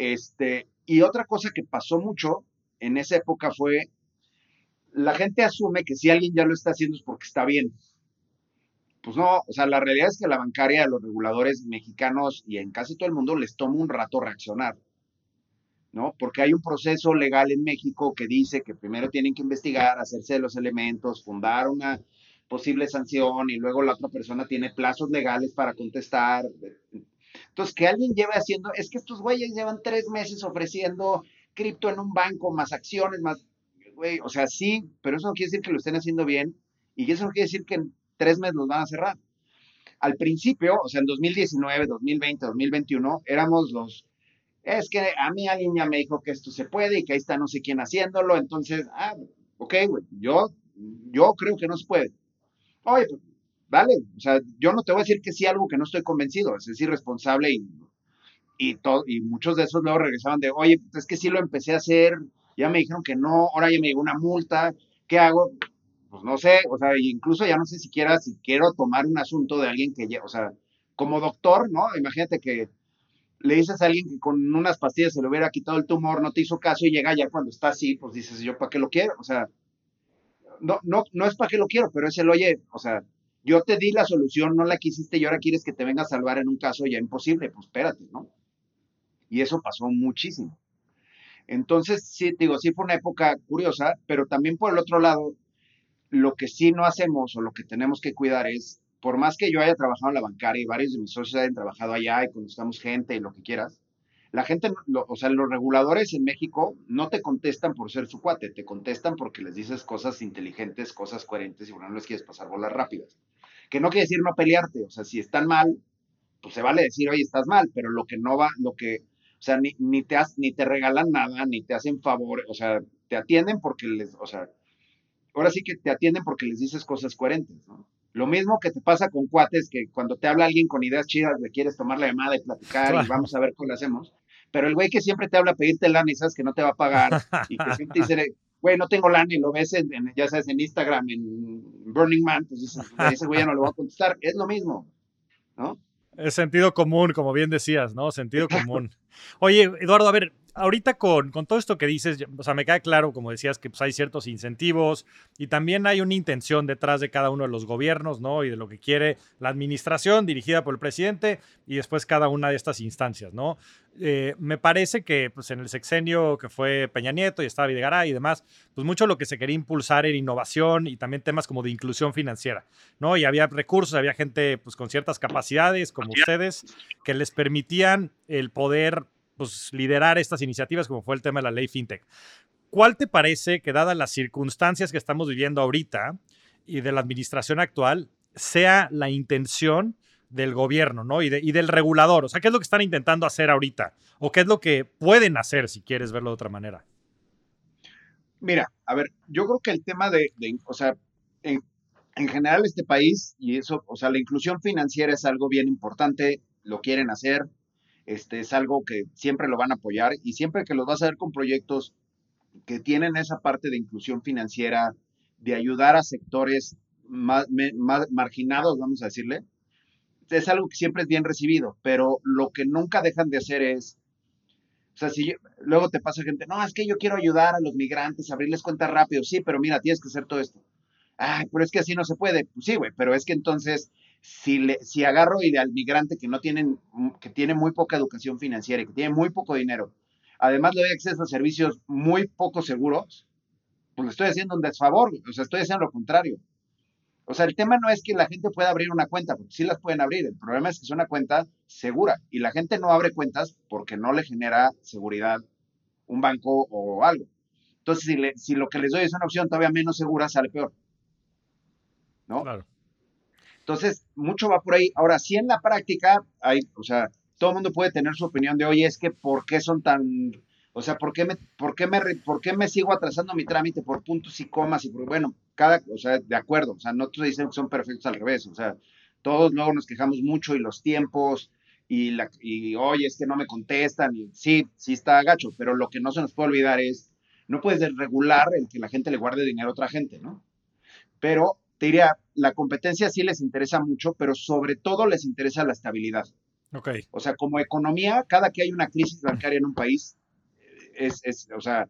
Este, y otra cosa que pasó mucho en esa época fue, la gente asume que si alguien ya lo está haciendo es porque está bien. Pues no, o sea, la realidad es que la bancaria, los reguladores mexicanos y en casi todo el mundo les toma un rato reaccionar, ¿no? Porque hay un proceso legal en México que dice que primero tienen que investigar, hacerse los elementos, fundar una posible sanción y luego la otra persona tiene plazos legales para contestar. Entonces, que alguien lleve haciendo, es que estos güeyes llevan tres meses ofreciendo cripto en un banco, más acciones, más, güey, o sea, sí, pero eso no quiere decir que lo estén haciendo bien y eso no quiere decir que en tres meses los van a cerrar. Al principio, o sea, en 2019, 2020, 2021, éramos los, es que a mí alguien ya me dijo que esto se puede y que ahí está no sé quién haciéndolo, entonces, ah, ok, güey, yo, yo creo que no se puede. Oye, pues, vale, o sea, yo no te voy a decir que sí algo que no estoy convencido, es irresponsable y, y, todo, y muchos de esos luego regresaban de, oye, pues es que sí lo empecé a hacer, ya me dijeron que no, ahora ya me llegó una multa, ¿qué hago? Pues no sé, o sea, incluso ya no sé siquiera si quiero tomar un asunto de alguien que, ya, o sea, como doctor, ¿no? Imagínate que le dices a alguien que con unas pastillas se le hubiera quitado el tumor, no te hizo caso y llega ya cuando está así, pues dices, yo, ¿para qué lo quiero? O sea, no, no, no es para qué lo quiero, pero es el, oye, o sea, yo te di la solución, no la quisiste y ahora quieres que te venga a salvar en un caso ya imposible, pues espérate, ¿no? Y eso pasó muchísimo. Entonces, sí, digo, sí fue una época curiosa, pero también por el otro lado, lo que sí no hacemos o lo que tenemos que cuidar es, por más que yo haya trabajado en la bancaria y varios de mis socios hayan trabajado allá y conozcamos gente y lo que quieras, la gente, o sea, los reguladores en México no te contestan por ser su cuate, te contestan porque les dices cosas inteligentes, cosas coherentes y bueno, no les quieres pasar bolas rápidas. Que no quiere decir no pelearte, o sea, si están mal, pues se vale decir, oye, estás mal, pero lo que no va, lo que, o sea, ni, ni, te, ni te regalan nada, ni te hacen favor, o sea, te atienden porque les, o sea, ahora sí que te atienden porque les dices cosas coherentes, ¿no? Lo mismo que te pasa con cuates, que cuando te habla alguien con ideas chidas, le quieres tomar la llamada y platicar y vamos a ver cómo lo hacemos. Pero el güey que siempre te habla a pedirte lana y sabes que no te va a pagar y que siempre dice, güey, no tengo lana y lo ves en, ya sabes, en Instagram, en Burning Man, pues dices, ese güey ya no lo va a contestar. Es lo mismo, ¿no? Es sentido común, como bien decías, ¿no? Sentido común. Oye, Eduardo, a ver, ahorita con, con, todo esto que dices, o sea, me queda claro, como decías, que pues, hay ciertos incentivos y también hay una intención detrás de cada uno de los gobiernos, ¿no? Y de lo que quiere la administración dirigida por el presidente y después cada una de estas instancias, ¿no? Eh, me parece que pues, en el sexenio que fue Peña Nieto y estaba Videgaray y demás, pues mucho lo que se quería impulsar era innovación y también temas como de inclusión financiera, ¿no? Y había recursos, había gente pues con ciertas capacidades como ustedes que les permitían el poder pues, liderar estas iniciativas, como fue el tema de la ley FinTech. ¿Cuál te parece que, dadas las circunstancias que estamos viviendo ahorita y de la administración actual, sea la intención del gobierno ¿no? y, y del regulador? O sea, ¿qué es lo que están intentando hacer ahorita? ¿O qué es lo que pueden hacer, si quieres verlo de otra manera? Mira, a ver, yo creo que el tema de, o sea, en, general este país, y eso, o sea, la inclusión financiera es algo bien importante, lo quieren hacer, este, es algo que siempre lo van a apoyar y siempre que los vas a ver con proyectos que tienen esa parte de inclusión financiera, de ayudar a sectores más, más marginados, vamos a decirle, es algo que siempre es bien recibido, pero lo que nunca dejan de hacer es, o sea, si luego te pasa gente, no, es que yo quiero ayudar a los migrantes, abrirles cuentas rápido, sí, pero mira, tienes que hacer todo esto. Ay, pero es que así no se puede. Pues sí, güey, pero es que entonces si, le, si agarro al migrante que no tienen, que tiene muy poca educación financiera y que tiene muy poco dinero, además le doy acceso a servicios muy poco seguros, pues le estoy haciendo un desfavor, o sea, estoy haciendo lo contrario. O sea, el tema no es que la gente pueda abrir una cuenta, porque sí las pueden abrir, el problema es que es una cuenta segura y la gente no abre cuentas porque no le genera seguridad un banco o algo. Entonces, si, le, si lo que les doy es una opción todavía menos segura, sale peor. ¿No? Claro. Entonces, mucho va por ahí. Ahora, sí en la práctica, hay, o sea, todo el mundo puede tener su opinión de, oye, es que ¿por qué son tan, o sea, ¿por qué me, por qué me, por qué me sigo atrasando mi trámite por puntos y comas? Y por, bueno, cada, o sea, de acuerdo, o sea, no te dicen que son perfectos al revés, o sea, todos luego nos quejamos mucho y los tiempos y, la, y oye, es que no me contestan, y sí, sí está gacho, pero lo que no se nos puede olvidar es, no puedes regular el que la gente le guarde dinero a otra gente, ¿no? Pero te diría, la competencia sí les interesa mucho, pero sobre todo les interesa la estabilidad. Okay. O sea, como economía, cada que hay una crisis bancaria en un país, es, es, o sea,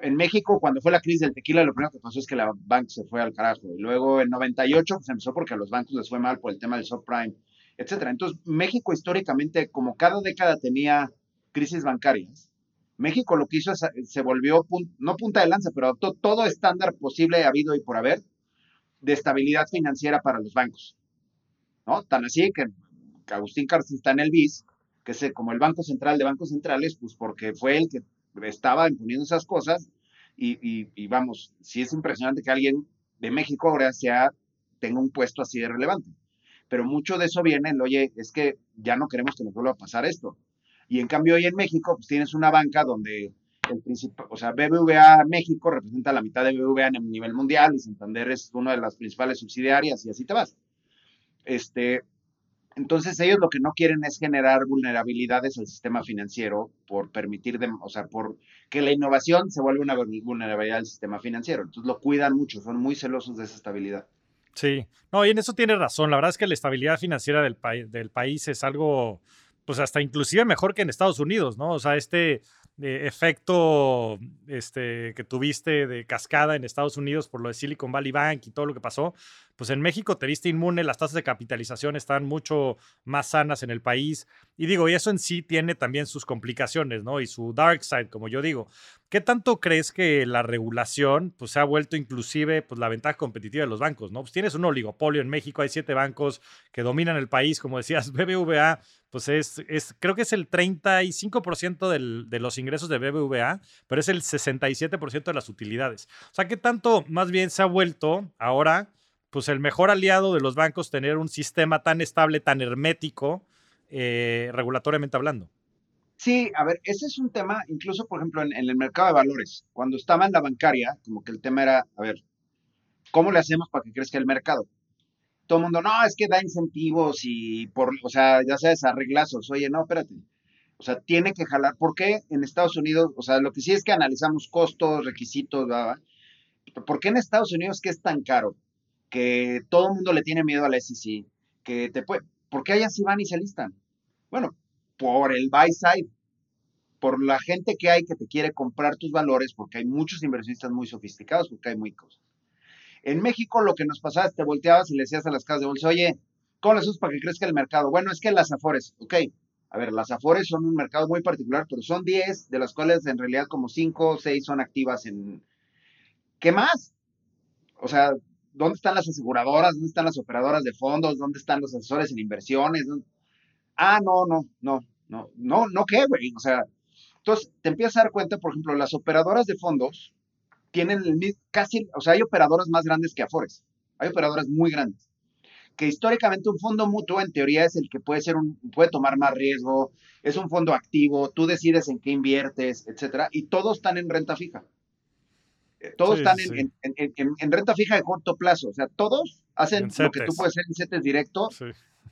en México, cuando fue la crisis del tequila, lo primero que pasó es que la banca se fue al carajo. Y luego en 98 pues, empezó porque a los bancos les fue mal por el tema del subprime, etcétera. Entonces, México históricamente, como cada década tenía crisis bancarias, México lo que hizo es, se volvió, no punta de lanza, pero adoptó todo estándar posible habido y por haber de estabilidad financiera para los bancos. ¿no? Tan así que Agustín Cárcel está en el BIS, que es como el Banco Central de Bancos Centrales, pues porque fue el que estaba imponiendo esas cosas. Y, vamos, sí es impresionante que alguien de México ahora sea, tenga un puesto así de relevante. Pero mucho de eso viene, oye, es que ya no queremos que nos vuelva a pasar esto. Y en cambio hoy en México, pues tienes una banca donde el principal, o sea, BBVA México representa la mitad de BBVA en el nivel mundial y Santander es una de las principales subsidiarias y así te vas. Este, entonces ellos lo que no quieren es generar vulnerabilidades al sistema financiero por permitir, de, o sea, por que la innovación se vuelva una vulnerabilidad al sistema financiero. Entonces lo cuidan mucho, son muy celosos de esa estabilidad. Sí, no, y en eso tiene razón. La verdad es que la estabilidad financiera del, del país es algo, pues hasta inclusive mejor que en Estados Unidos, ¿no? O sea, este efecto este, que tuviste de cascada en Estados Unidos por lo de Silicon Valley Bank y todo lo que pasó, pues en México te viste inmune, las tasas de capitalización están mucho más sanas en el país. Y digo, y eso en sí tiene también sus complicaciones, ¿no? Y su dark side, como yo digo. ¿Qué tanto crees que la regulación pues, se ha vuelto inclusive pues, la ventaja competitiva de los bancos, ¿no? Pues tienes un oligopolio en México, hay siete bancos que dominan el país, como decías, BBVA, pues es, es creo que es el 35% del, de los ingresos de BBVA, pero es el 67% de las utilidades. O sea, ¿qué tanto más bien se ha vuelto ahora pues el mejor aliado de los bancos tener un sistema tan estable, tan hermético, eh, regulatoriamente hablando. Sí, a ver, ese es un tema, incluso por ejemplo en, el mercado de valores, cuando estaba en la bancaria, como que el tema era, a ver, ¿cómo le hacemos para que crezca el mercado? Todo el mundo, no, es que da incentivos y por, o sea, ya sabes, arreglazos. Oye, no, espérate. O sea, tiene que jalar. ¿Por qué en Estados Unidos? O sea, lo que sí es que analizamos costos, requisitos, ¿verdad? ¿Por qué en Estados Unidos que es tan caro? Que todo el mundo le tiene miedo a la SEC, que te puede, ¿por qué allá sí van y se listan? Bueno, por el buy side, por la gente que hay que te quiere comprar tus valores, porque hay muchos inversionistas muy sofisticados, porque hay muy cosas. En México lo que nos pasaba es te volteabas y le decías a las casas de bolsa, oye, ¿cómo le haces para que crezca el mercado? Bueno, es que las Afores, ok, a ver, las Afores son un mercado muy particular, pero son 10, de las cuales en realidad como 5 o 6 son activas en... ¿Qué más? O sea, ¿dónde están las aseguradoras? ¿Dónde están las operadoras de fondos? ¿Dónde están los asesores en inversiones? Ah, no, no, no, no, no, no, ¿qué, güey? O sea, entonces te empiezas a dar cuenta, por ejemplo, las operadoras de fondos tienen el, casi, o sea, hay operadoras más grandes que Afores. Hay operadoras muy grandes. Que históricamente un fondo mutuo en teoría es el que puede ser un, puede tomar más riesgo, es un fondo activo, tú decides en qué inviertes, etcétera, y todos están en renta fija. Todos están En, en, en, renta fija de corto plazo. O sea, todos hacen lo que tú puedes hacer en CETES directo,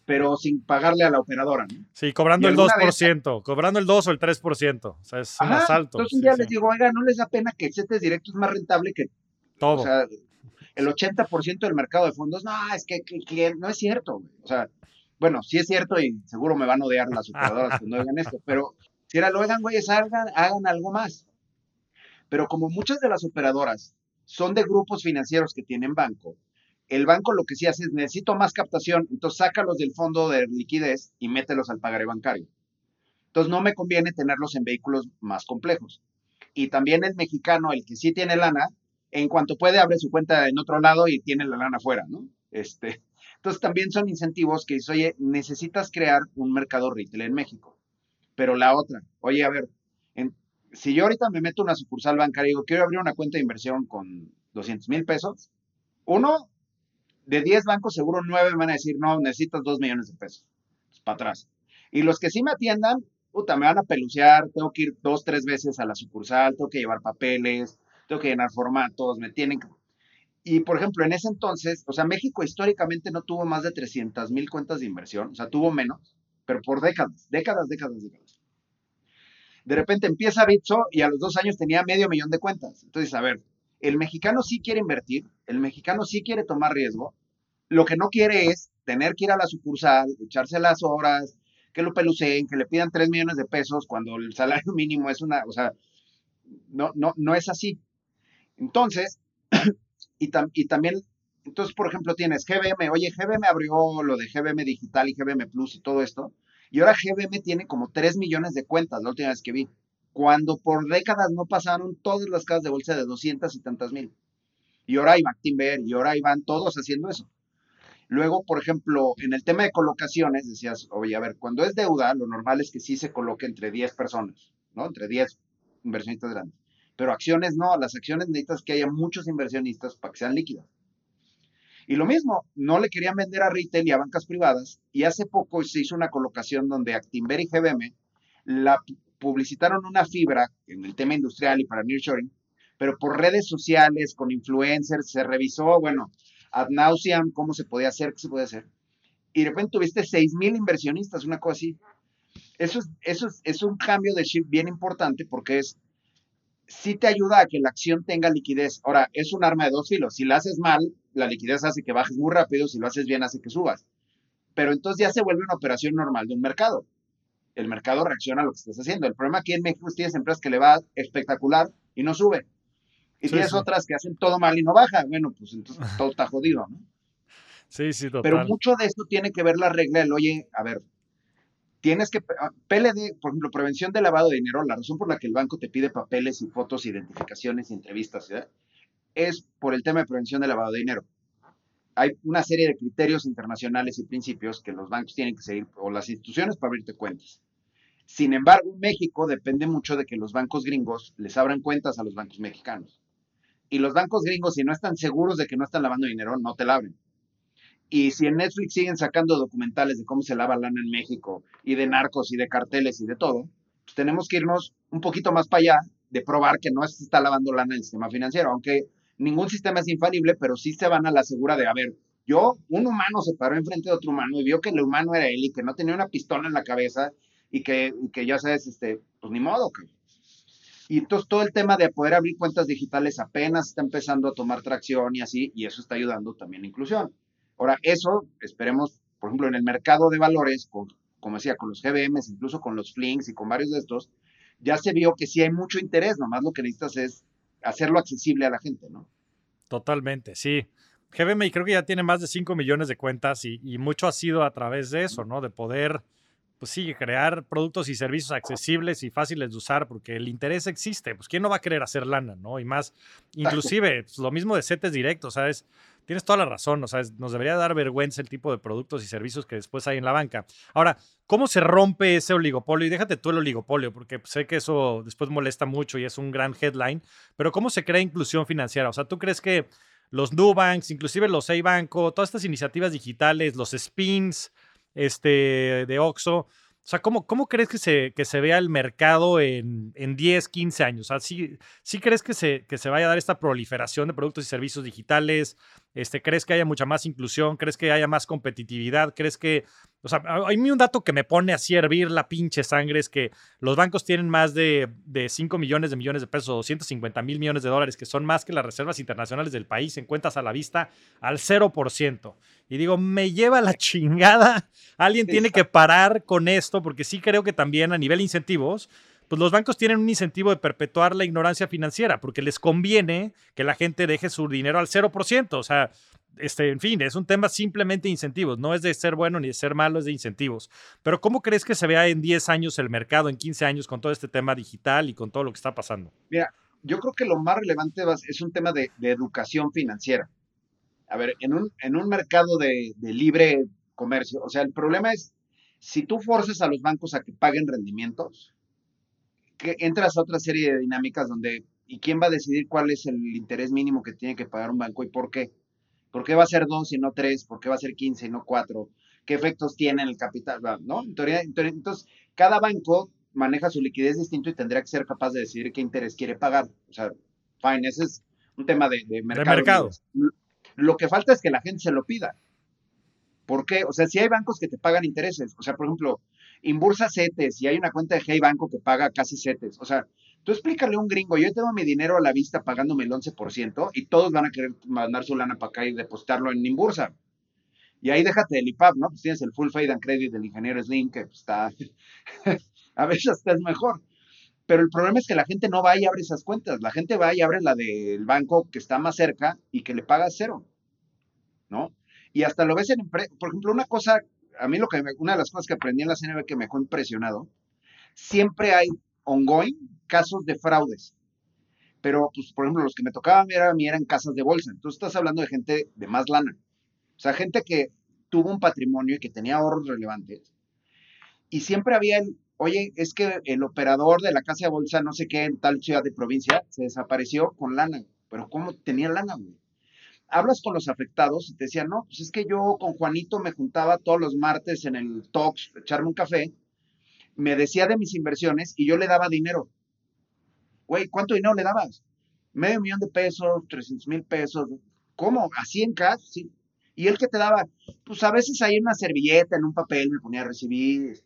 pero sin pagarle a la operadora. ¿no? Sí, cobrando el 2%, cobrando el 2 o el 3%. O sea, es más alto. Entonces un día les digo, oiga, ¿no les da pena que CETES directo es más rentable que todo? O sea, el 80% del mercado de fondos, no, es que, no es cierto. O sea, bueno, sí es cierto y seguro me van a odiar las operadoras que no digan esto, pero si era lo oigan, güeyes, hagan, hagan algo más. Pero como muchas de las operadoras son de grupos financieros que tienen banco, el banco lo que sí hace es necesito más captación, entonces sácalos del fondo de liquidez y mételos al pagaré bancario. Entonces no me conviene tenerlos en vehículos más complejos. Y también el mexicano, el que sí tiene lana, en cuanto puede abre su cuenta en otro lado y tiene la lana afuera, ¿no? Este, entonces también son incentivos que dice, oye, necesitas crear un mercado retail en México. Pero la otra, oye, a ver, si yo ahorita me meto una sucursal bancaria y digo, quiero abrir una cuenta de inversión con 200 mil pesos, uno, de 10 bancos, seguro 9 me van a decir, no, necesitas 2 millones de pesos. Para atrás. Y los que sí me atiendan, puta, me van a pelucear, tengo que ir dos, tres veces a la sucursal, tengo que llevar papeles, tengo que llenar formatos, me tienen que... Y, por ejemplo, en ese entonces, o sea, México históricamente no tuvo más de 300 mil cuentas de inversión, o sea, tuvo menos, pero por décadas, décadas, décadas, décadas. De repente empieza Bitso y a los dos años tenía medio millón de cuentas. Entonces, a ver, el mexicano sí quiere invertir, el mexicano sí quiere tomar riesgo, lo que no quiere es tener que ir a la sucursal, echarse las horas, que lo peluceen, que le pidan 3 millones de pesos cuando el salario mínimo es una, o sea, no, no, no es así. Entonces, y, y también, entonces, por ejemplo, tienes GBM, oye, GBM abrió lo de GBM Digital y GBM Plus y todo esto, y ahora GBM tiene como 3 millones de cuentas, la última vez que vi cuando por décadas no pasaron todas las casas de bolsa de 200 y tantas mil. Y ahora iban Timber, y ahora iban todos haciendo eso. Luego, por ejemplo, en el tema de colocaciones, decías, oye, a ver, cuando es deuda, lo normal es que sí se coloque entre 10 personas, ¿no? Entre 10 inversionistas grandes. Pero acciones no, las acciones necesitas que haya muchos inversionistas para que sean líquidas. Y lo mismo, no le querían vender a retail y a bancas privadas, y hace poco se hizo una colocación donde Actimber y GBM la publicitaron una fibra en el tema industrial y para nearshoring, pero por redes sociales, con influencers, se revisó, bueno, ad nauseam, cómo se podía hacer, qué se podía hacer. Y de repente tuviste 6 mil inversionistas, una cosa así. Eso es, eso es, un cambio de chip bien importante porque es, sí te ayuda a que la acción tenga liquidez. Ahora, es un arma de dos filos. Si la haces mal, la liquidez hace que bajes muy rápido, si lo haces bien, hace que subas. Pero entonces ya se vuelve una operación normal de un mercado el mercado reacciona a lo que estás haciendo. El problema aquí en México es que tienes empresas que le va espectacular y no sube. Y tienes otras que hacen todo mal y no baja. Bueno, pues entonces todo está jodido, ¿no? Sí, sí, total. Pero mucho de esto tiene que ver la regla del, oye, a ver, tienes que, PLD, por ejemplo, prevención de lavado de dinero, la razón por la que el banco te pide papeles y fotos, identificaciones entrevistas, es por el tema de prevención de lavado de dinero. Hay una serie de criterios internacionales y principios que los bancos tienen que seguir, o las instituciones, para abrirte cuentas. Sin embargo, México depende mucho de que los bancos gringos les abran cuentas a los bancos mexicanos. Y los bancos gringos, si no están seguros de que no están lavando dinero, no te la abren. Y si en Netflix siguen sacando documentales de cómo se lava lana en México, y de narcos, y de carteles, y de todo, pues tenemos que irnos un poquito más para allá de probar que no se está lavando lana en el sistema financiero. Aunque ningún sistema es infalible, pero sí se van a la segura de, a ver, yo, un humano se paró enfrente de otro humano y vio que el humano era él y que no tenía una pistola en la cabeza y que, que ya sabes, este, pues ni modo, Y entonces todo el tema de poder abrir cuentas digitales apenas está empezando a tomar tracción y así, y eso está ayudando también a inclusión. Ahora, eso esperemos, por ejemplo, en el mercado de valores, como decía, con los GBMs, incluso con los Flinks y con varios de estos, ya se vio que sí hay mucho interés, nomás lo que necesitas es hacerlo accesible a la gente, ¿no? Totalmente, sí. GBMI creo que ya tiene más de 5 millones de cuentas y, y, mucho ha sido a través de eso, ¿no? De poder, pues sí, crear productos y servicios accesibles y fáciles de usar porque el interés existe. Pues ¿quién no va a querer hacer lana, ¿no? Y más, inclusive, pues, lo mismo de setes directos, ¿sabes? Tienes toda la razón, o sea, nos debería dar vergüenza el tipo de productos y servicios que después hay en la banca. Ahora, ¿cómo se rompe ese oligopolio? Y déjate tú el oligopolio, porque sé que eso después molesta mucho y es un gran headline, pero ¿cómo se crea inclusión financiera? O sea, ¿tú crees que los Nubanks, inclusive los Banco, todas estas iniciativas digitales, los spins este, de Oxxo, o sea, ¿cómo, crees que se, vea el mercado en, en 10, 15 años? O sea, ¿sí, sí crees que se, que se vaya a dar esta proliferación de productos y servicios digitales? Este, ¿Crees que haya mucha más inclusión? ¿Crees que haya más competitividad? ¿Crees que, o sea, hay un dato que me pone así a hervir la pinche sangre es que los bancos tienen más de, de 5 millones de millones de pesos, 250 mil millones de dólares, que son más que las reservas internacionales del país en cuentas a la vista, al 0%. Y digo, me lleva la chingada. Alguien tiene que parar con esto, porque sí creo que también a nivel incentivos, pues los bancos tienen un incentivo de perpetuar la ignorancia financiera, porque les conviene que la gente deje su dinero al 0%. O sea, este, en fin, es un tema simplemente de incentivos, no es de ser bueno ni de ser malo, es de incentivos. Pero ¿cómo crees que se vea en 10 años el mercado, en 15 años con todo este tema digital y con todo lo que está pasando? Mira, yo creo que lo más relevante es un tema de, educación financiera. A ver, en un, en un mercado de, de libre comercio, o sea, el problema es, si tú forces a los bancos a que paguen rendimientos, que entras a otra serie de dinámicas donde, ¿y quién va a decidir cuál es el interés mínimo que tiene que pagar un banco y por qué? ¿Por qué va a ser dos y no tres? ¿Por qué va a ser 15 y no cuatro? ¿Qué efectos tiene el capital? ¿No? Entonces, cada banco maneja su liquidez distinto y tendría que ser capaz de decidir qué interés quiere pagar. O sea, fine, ese es un tema de, mercado. De mercado. Lo que falta es que la gente se lo pida. ¿Por qué? O sea, si hay bancos que te pagan intereses, o sea, por ejemplo, Inbursa CETES y hay una cuenta de Hey Banco que paga casi CETES. O sea, tú explícale a un gringo, yo tengo mi dinero a la vista pagándome el 11% y todos van a querer mandar su lana para acá y depositarlo en Inbursa. Y ahí déjate el IPAP, ¿no? Pues tienes el full fade and credit del ingeniero Slim, que está, a veces hasta es mejor. Pero el problema es que la gente no va y abre esas cuentas. La gente va y abre la del banco que está más cerca y que le paga cero, ¿no? Y hasta lo ves en, por ejemplo, una cosa a mí lo que una de las cosas que aprendí en la CNB que me dejó impresionado, siempre hay ongoing casos de fraudes. Pero, pues, por ejemplo, los que me tocaban a mí eran casas de bolsa. Entonces estás hablando de gente de más lana. O sea, gente que tuvo un patrimonio y que tenía ahorros relevantes. Y siempre había el, oye, es que el operador de la casa de bolsa, no sé qué, en tal ciudad de provincia, se desapareció con lana. Pero ¿cómo tenía lana, güey? hablas con los afectados y te decían, no, pues es que yo con Juanito me juntaba todos los martes en el Talks, echarme un café, me decía de mis inversiones y yo le daba dinero. Güey, ¿cuánto dinero le dabas? Medio millón de pesos, 300 mil pesos. ¿Cómo? ¿Así en cash? Sí. Y él que te daba, pues a veces ahí en una servilleta, en un papel, me ponía a recibir.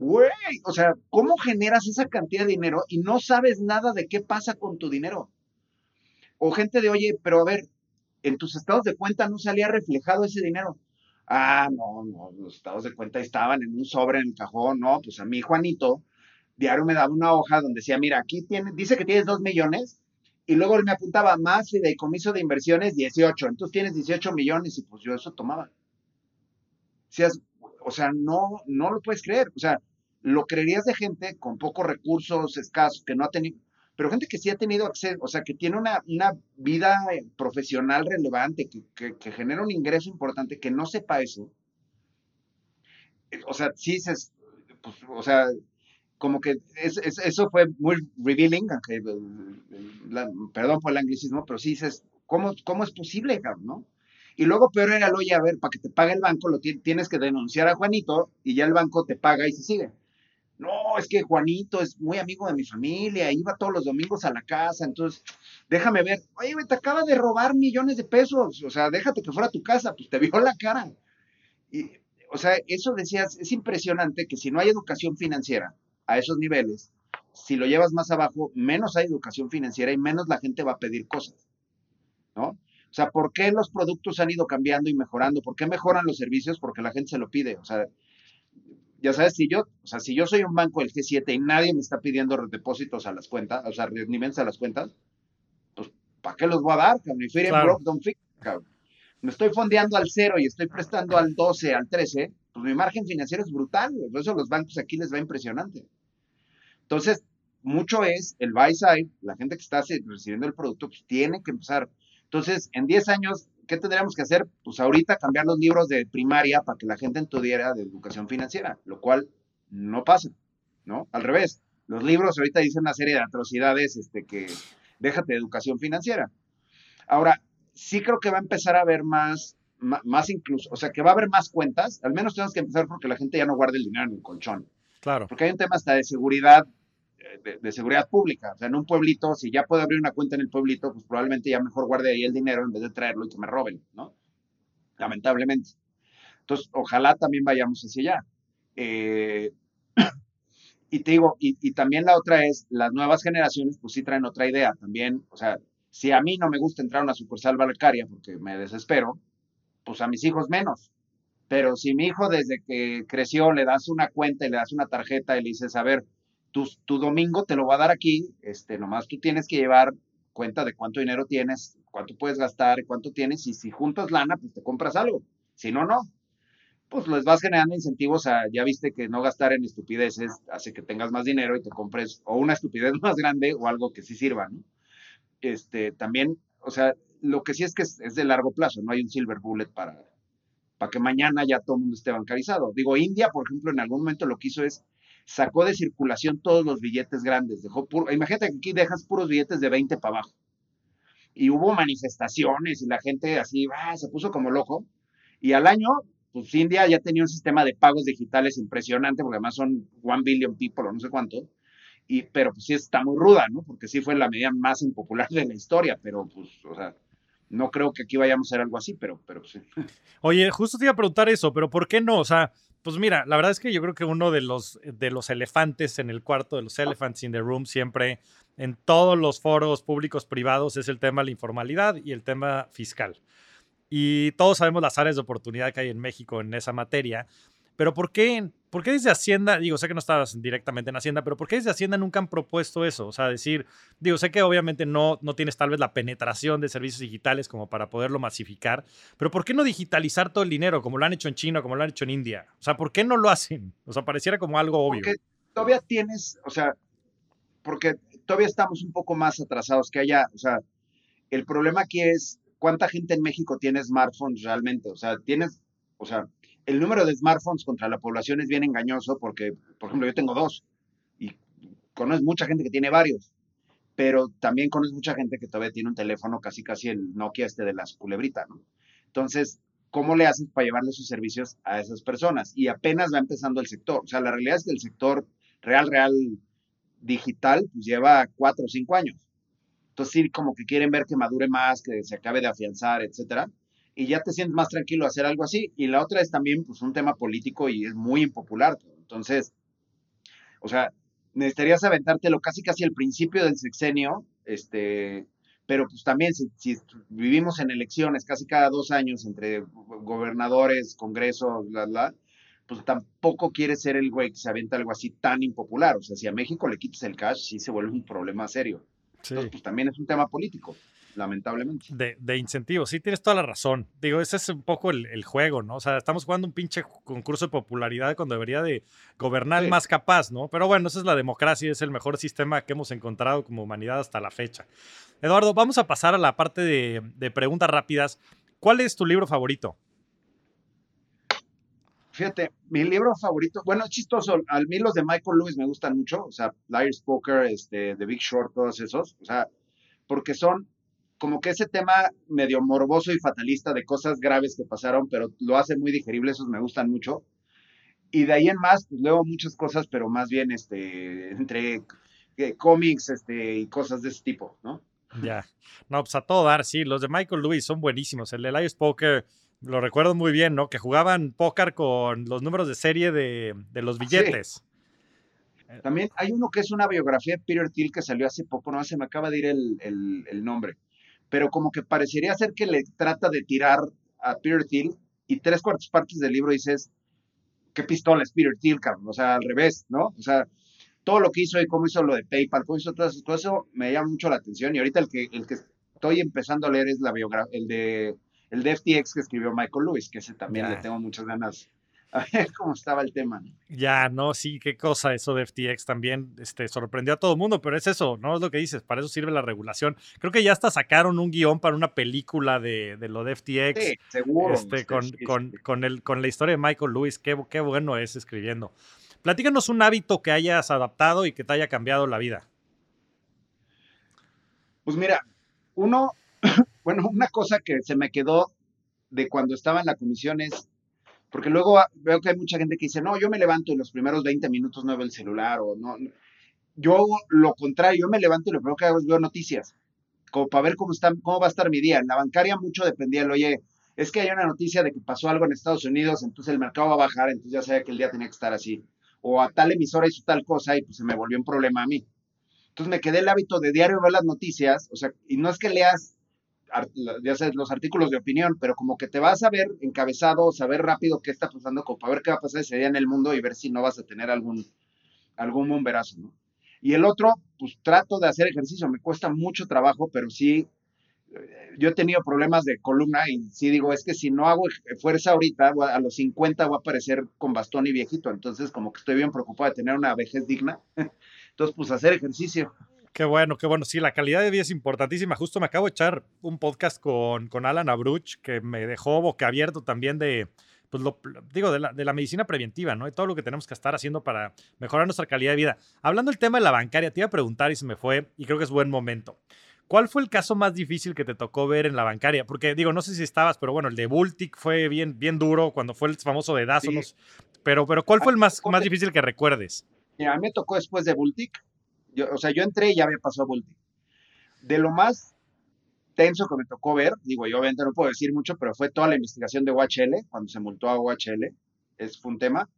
Güey, o sea, ¿cómo generas esa cantidad de dinero y no sabes nada de qué pasa con tu dinero? O gente de, oye, pero a ver, en tus estados de cuenta no salía reflejado ese dinero. Ah, no, no, los estados de cuenta estaban en un sobre en el cajón, no, pues a mí Juanito, diario me daba una hoja donde decía, mira, aquí tiene, dice que tienes dos millones, y luego él me apuntaba más fideicomiso de inversiones 18, entonces tienes 18 millones, y pues yo eso tomaba. O sea, no, no lo puedes creer, o sea, lo creerías de gente con pocos recursos escasos, que no ha tenido, pero gente que sí ha tenido acceso, o sea, que tiene una, vida eh, profesional relevante, que, genera un ingreso importante, que no sepa eso, eh, o sea, sí se, pues, o sea, como que eso fue muy revealing, eh, perdón por el anglicismo, pero sí dices, ¿cómo, cómo es posible, no? Y luego peor era, oye, a ver, para que te pague el banco, lo tienes que denunciar a Juanito y ya el banco te paga y se sigue no, es que Juanito es muy amigo de mi familia, iba todos los domingos a la casa, entonces, déjame ver, oye, te acaba de robar millones de pesos, o sea, déjate que fuera a tu casa, pues te vio la cara. Y, o sea, eso decías, es impresionante que si no hay educación financiera a esos niveles, si lo llevas más abajo, menos hay educación financiera y menos la gente va a pedir cosas, ¿no? O sea, ¿por qué los productos han ido cambiando y mejorando? ¿Por qué mejoran los servicios? Porque la gente se lo pide. O sea, ya sabes, si yo, o sea, si yo soy un banco del G7 y nadie me está pidiendo depósitos a las cuentas, o sea, rendimientos a las cuentas, pues, ¿para qué los voy a dar? Me estoy fondeando al cero y estoy prestando al 12, al 13, pues mi margen financiero es brutal, por eso los bancos aquí les va impresionante. Entonces, mucho es el buy side, la gente que está recibiendo el producto, pues tiene que empezar. Entonces, en 10 años, ¿qué tendríamos que hacer? Pues ahorita cambiar los libros de primaria para que la gente entendiera de educación financiera, lo cual no pasa, ¿no? Al revés, los libros ahorita dicen una serie de atrocidades, este, que déjate de educación financiera. Ahora, sí creo que va a empezar a haber más, más, incluso, o sea, que va a haber más cuentas, al menos tenemos que empezar porque la gente ya no guarde el dinero en el colchón. Claro. Porque hay un tema hasta de seguridad de, seguridad pública. O sea, en un pueblito, si ya puedo abrir una cuenta en el pueblito, pues probablemente ya mejor guarde ahí el dinero en vez de traerlo y que me roben, ¿no? Lamentablemente. Entonces, ojalá también vayamos hacia allá. Eh, y te digo, y, y, también la otra es, las nuevas generaciones, pues sí traen otra idea también. O sea, si a mí no me gusta entrar a una sucursal bancaria porque me desespero, pues a mis hijos menos. Pero si mi hijo desde que creció le das una cuenta y le das una tarjeta y le dices, a ver, tu, domingo te lo va a dar aquí, este, nomás tú tienes que llevar cuenta de cuánto dinero tienes, cuánto puedes gastar, cuánto tienes, y si juntas lana, pues te compras algo. Si no, no. Pues les vas generando incentivos a, ya viste que no gastar en estupideces hace que tengas más dinero y te compres o una estupidez más grande o algo que sí sirva, ¿no? Este, también, o sea, lo que sí es que es, es de largo plazo, no hay un silver bullet para, para que mañana ya todo el mundo esté bancarizado. Digo, India, por ejemplo, en algún momento lo que hizo es sacó de circulación todos los billetes grandes. Dejó imagínate que aquí dejas puros billetes de 20 para abajo. Y hubo manifestaciones y la gente así ah, se puso como loco. Y al año, pues India ya tenía un sistema de pagos digitales impresionante, porque además son one billion people o no sé cuánto. Y, pero pues sí está muy ruda, ¿no? Porque sí fue la medida más impopular de la historia, pero pues, o sea, no creo que aquí vayamos a hacer algo así, pero, pero sí. Oye, justo te iba a preguntar eso, pero ¿por qué no? O sea, pues mira, la verdad es que yo creo que uno de los, de los elefantes en el cuarto, de los elephants in the room, siempre en todos los foros públicos privados es el tema de la informalidad y el tema fiscal. Y todos sabemos las áreas de oportunidad que hay en México en esa materia. Pero ¿por qué, ¿por qué desde Hacienda, digo, sé que no estabas directamente en Hacienda, pero ¿por qué desde Hacienda nunca han propuesto eso? O sea, decir, digo, sé que obviamente no, no tienes tal vez la penetración de servicios digitales como para poderlo masificar, pero ¿por qué no digitalizar todo el dinero como lo han hecho en China, como lo han hecho en India? O sea, ¿por qué no lo hacen? O sea, pareciera como algo obvio. Porque todavía tienes, o sea, porque todavía estamos un poco más atrasados que allá. O sea, el problema aquí es cuánta gente en México tiene smartphones realmente. O sea, tienes, o sea, el número de smartphones contra la población es bien engañoso porque, por ejemplo, yo tengo dos y conozco mucha gente que tiene varios, pero también conozco mucha gente que todavía tiene un teléfono casi casi el Nokia este de las culebritas, ¿no? Entonces, ¿cómo le haces para llevarle sus servicios a esas personas? Y apenas va empezando el sector. O sea, la realidad es que el sector real, real digital, pues lleva cuatro o cinco años. Entonces, sí, como que quieren ver que madure más, que se acabe de afianzar, etcétera y ya te sientes más tranquilo hacer algo así. Y la otra es también pues un tema político y es muy impopular. Entonces, o sea, necesitarías aventártelo casi casi al principio del sexenio, este, pero pues también si, si vivimos en elecciones casi cada dos años entre gobernadores, congresos, bla, bla, pues tampoco quiere ser el güey que se avienta algo así tan impopular. O sea, si a México le quitas el cash, sí se vuelve un problema serio. Entonces, pues también es un tema político lamentablemente. De, de incentivos, sí, tienes toda la razón. Digo, ese es un poco el, juego, ¿no? O sea, estamos jugando un pinche concurso de popularidad cuando debería de gobernar más capaz, ¿no? Pero bueno, esa es la democracia, es el mejor sistema que hemos encontrado como humanidad hasta la fecha. Eduardo, vamos a pasar a la parte de, de preguntas rápidas. ¿Cuál es tu libro favorito? Fíjate, mi libro favorito, bueno, es chistoso, a mí los de Michael Lewis me gustan mucho, o sea, Liar's Poker, este, The Big Short, todos esos, o sea, porque son como que ese tema medio morboso y fatalista de cosas graves que pasaron, pero lo hace muy digerible, esos me gustan mucho. Y de ahí en más, pues leo muchas cosas, pero más bien este, entre eh, cómics este, y cosas de ese tipo, ¿no? Ya, no, pues a todo dar, sí, los de Michael Lewis son buenísimos. El de Lions Poker, lo recuerdo muy bien, ¿no? Que jugaban póker con los números de serie de, los billetes. También hay uno que es una biografía de Peter Thiel que salió hace poco, no se me acaba de ir el, el nombre pero como que parecería ser que le trata de tirar a Peter Thiel y tres cuartas partes del libro dices, qué pistola es Peter Thiel, o sea, al revés, ¿no? O sea, todo lo que hizo y cómo hizo lo de PayPal, cómo hizo todas esas cosas, eso me llama mucho la atención. Y ahorita el que, el que estoy empezando a leer es la biografía, el de, el de FTX que escribió Michael Lewis, que ese también le tengo muchas ganas a ver cómo estaba el tema. Ya, no, sí, qué cosa eso de FTX también este, sorprendió a todo el mundo, pero es eso, ¿no? Es lo que dices, para eso sirve la regulación. Creo que ya hasta sacaron un guion para una película de, lo de FTX. Sí, seguro. Este, con, con, con, el, con la historia de Michael Lewis, qué, qué bueno es escribiendo. Platícanos un hábito que hayas adaptado y que te haya cambiado la vida. Pues mira, uno, bueno, una cosa que se me quedó de cuando estaba en la comisión es porque luego veo que hay mucha gente que dice, no, yo me levanto y los primeros 20 minutos no veo el celular o no. Yo lo contrario, yo me levanto y lo primero que hago es veo noticias, como para ver cómo, está, cómo va a estar mi día. En la bancaria mucho dependía, oye, es que hay una noticia de que pasó algo en Estados Unidos, entonces el mercado va a bajar, entonces ya sabía que el día tenía que estar así. O a tal emisora hizo tal cosa y pues se me volvió un problema a mí. Entonces me quedé el hábito de diario ver las noticias, o sea, y no es que leas ya sabes, los artículos de opinión, pero como que te vas a ver encabezado, saber rápido qué está pasando, como para ver qué va a pasar ese día en el mundo y ver si no vas a tener algún, algún bomberazo, ¿no? Y el otro, pues trato de hacer ejercicio, me cuesta mucho trabajo, pero sí, eh, yo he tenido problemas de columna y sí digo, es que si no hago fuerza ahorita, a los 50 voy a aparecer con bastón y viejito, entonces como que estoy bien preocupado de tener una vejez digna, entonces pues hacer ejercicio. Qué bueno, qué bueno. Sí, la calidad de vida es importantísima. Justo me acabo de echar un podcast con, con Alan Abruch que me dejó boquiabierto también de, pues lo, digo, de la, de la, medicina preventiva, ¿no? Y todo lo que tenemos que estar haciendo para mejorar nuestra calidad de vida. Hablando del tema de la bancaria, te iba a preguntar y se me fue, y creo que es buen momento. ¿Cuál fue el caso más difícil que te tocó ver en la bancaria? Porque digo, no sé si estabas, pero bueno, el de Bultic fue bien, bien duro cuando fue el famoso de Dazonos. Pero, pero ¿cuál fue el más, más difícil que recuerdes? Mira, a mí me tocó después de Bultic o sea, yo entré y ya había pasado Bulti. De lo más tenso que me tocó ver, digo, yo obviamente no puedo decir mucho, pero fue toda la investigación de OHL, cuando se multó a OHL, es, fue un tema,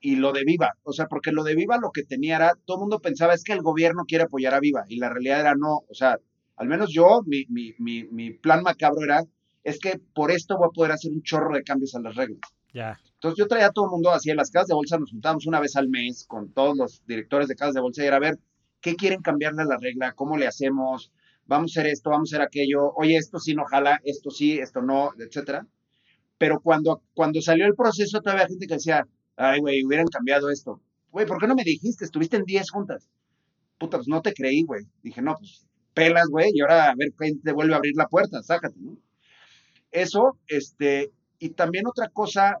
y lo de Viva, o sea, porque lo de Viva lo que tenía era, todo el mundo pensaba es que el gobierno quiere apoyar a Viva, y la realidad era no, o sea, al menos yo, mi, mi, mi, mi plan macabro era, es que por esto voy a poder hacer un chorro de cambios a las reglas. Ya. Entonces yo traía a todo el mundo así en las casas de bolsa, nos juntábamos una vez al mes con todos los directores de casas de bolsa y era a ver, ¿Qué quieren cambiarle a la regla? ¿Cómo le hacemos? Vamos a hacer esto, vamos a hacer aquello. Oye, esto sí no jala, esto sí, esto no, etcétera. Pero cuando, cuando salió el proceso, todavía había gente que decía, ay, güey, hubieran cambiado esto. Güey, ¿por qué no me dijiste? Estuviste en 10 juntas. Puta, pues no te creí, güey. Dije, no, pues pelas, güey, y ahora a ver quién te vuelve a abrir la puerta, sácate, ¿no? Eso, este, y también otra cosa,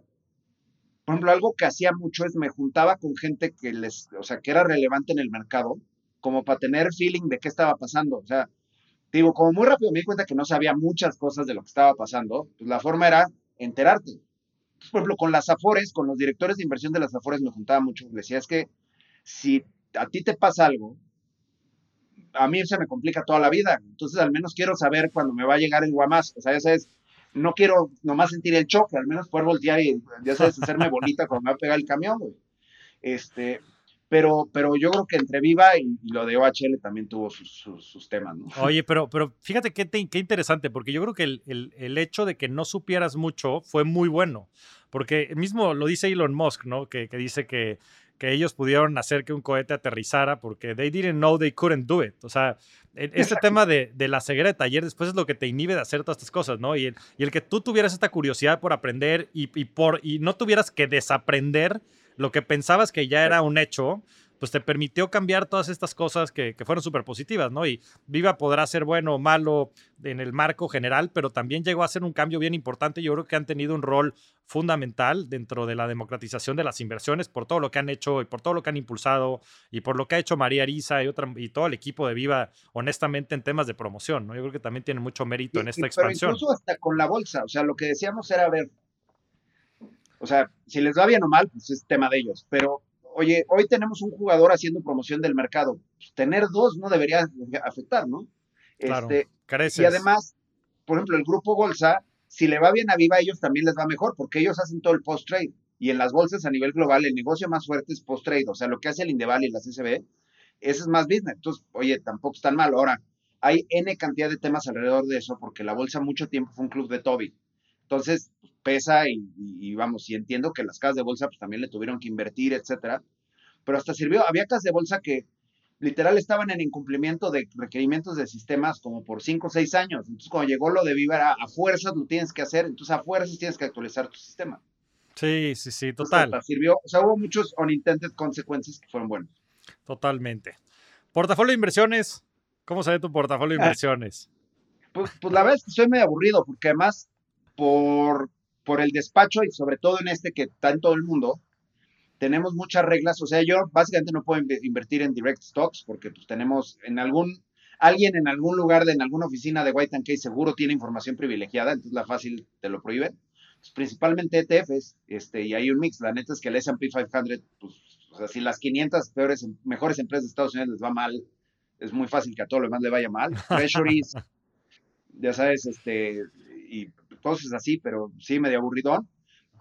por ejemplo, algo que hacía mucho es me juntaba con gente que les, o sea, que era relevante en el mercado como para tener feeling de qué estaba pasando. O sea, digo, como muy rápido me di cuenta que no sabía muchas cosas de lo que estaba pasando, pues la forma era enterarte. por ejemplo, con las Afores, con los directores de inversión de las Afores me juntaba mucho. decía, es que si a ti te pasa algo, a mí se me complica toda la vida. Entonces, al menos quiero saber cuándo me va a llegar el guamás. O sea, ya sabes, no quiero nomás sentir el choque, al menos poder voltear y, ya sabes, hacerme bonita cuando me va a pegar el camión, güey. Este, pero, pero yo creo que entre Viva y, lo de OHL también tuvo sus, temas, ¿no? Oye, pero, pero fíjate qué, qué interesante, porque yo creo que el, el, hecho de que no supieras mucho fue muy bueno, porque mismo lo dice Elon Musk, ¿no? Que, que dice que, que ellos pudieron hacer que un cohete aterrizara porque they didn't know they couldn't do it. O sea, este tema de, de, la ceguera de taller después es lo que te inhibe de hacer todas estas cosas, ¿no? Y el, y el que tú tuvieras esta curiosidad por aprender y, y, por, y no tuvieras que desaprender lo que pensabas que ya era un hecho, pues te permitió cambiar todas estas cosas que, fueron súper positivas, ¿no? Y Viva podrá ser bueno o malo en el marco general, pero también llegó a ser un cambio bien importante. Yo creo que han tenido un rol fundamental dentro de la democratización de las inversiones por todo lo que han hecho y por todo lo que han impulsado y por lo que ha hecho María Arisa y, otra, y todo el equipo de Viva, honestamente, en temas de promoción, ¿no? Yo creo que también tiene mucho mérito en esta expansión. Incluso hasta con la bolsa, o sea, lo que decíamos era, ver, o sea, si les va bien o mal, pues es tema de ellos. Pero, oye, hoy tenemos un jugador haciendo promoción del mercado. Pues, tener dos no debería afectar, ¿no? Claro, este, y además, por ejemplo, el grupo Bolsa, si le va bien a Viva, a ellos también les va mejor, porque ellos hacen todo el post-trade. Y en las bolsas a nivel global, el negocio más fuerte es post-trade. O sea, lo que hace el Indeval y las SB, ese es más business. Entonces, oye, tampoco es tan mal. Ahora, hay N cantidad de temas alrededor de eso, porque la bolsa mucho tiempo fue un club de Toby Entonces, pesa y, vamos, y entiendo que las casas de bolsa pues, también le tuvieron que invertir, etcétera. Pero hasta sirvió, había casas de bolsa que literal estaban en incumplimiento de requerimientos de sistemas como por 5 o 6 años. Entonces, cuando llegó lo de Viva, a fuerzas lo tienes que hacer, entonces a fuerzas tienes que actualizar tu sistema. Sí, sí, sí, total. sirvió, o sea, hubo muchos unintended consecuencias que fueron buenos. Totalmente. Portafolio de inversiones, ¿cómo sale tu portafolio de ah. inversiones? Pues, pues, la verdad es que soy medio aburrido, porque además, por, por el despacho y sobre todo en este que está en todo el mundo, tenemos muchas reglas. O sea, yo básicamente no puedo invertir en direct stocks porque pues tenemos en algún, alguien en algún lugar de en alguna oficina de White and Case seguro tiene información privilegiada, entonces la fácil te lo prohíben principalmente ETFs, este, y hay un mix. La neta es que el S&P 500, pues, o sea, si las 500 peores, mejores empresas de Estados Unidos les va mal, es muy fácil que a todo lo demás le vaya mal. Treasuries, ya sabes, este, y cosas así, pero sí medio aburridón.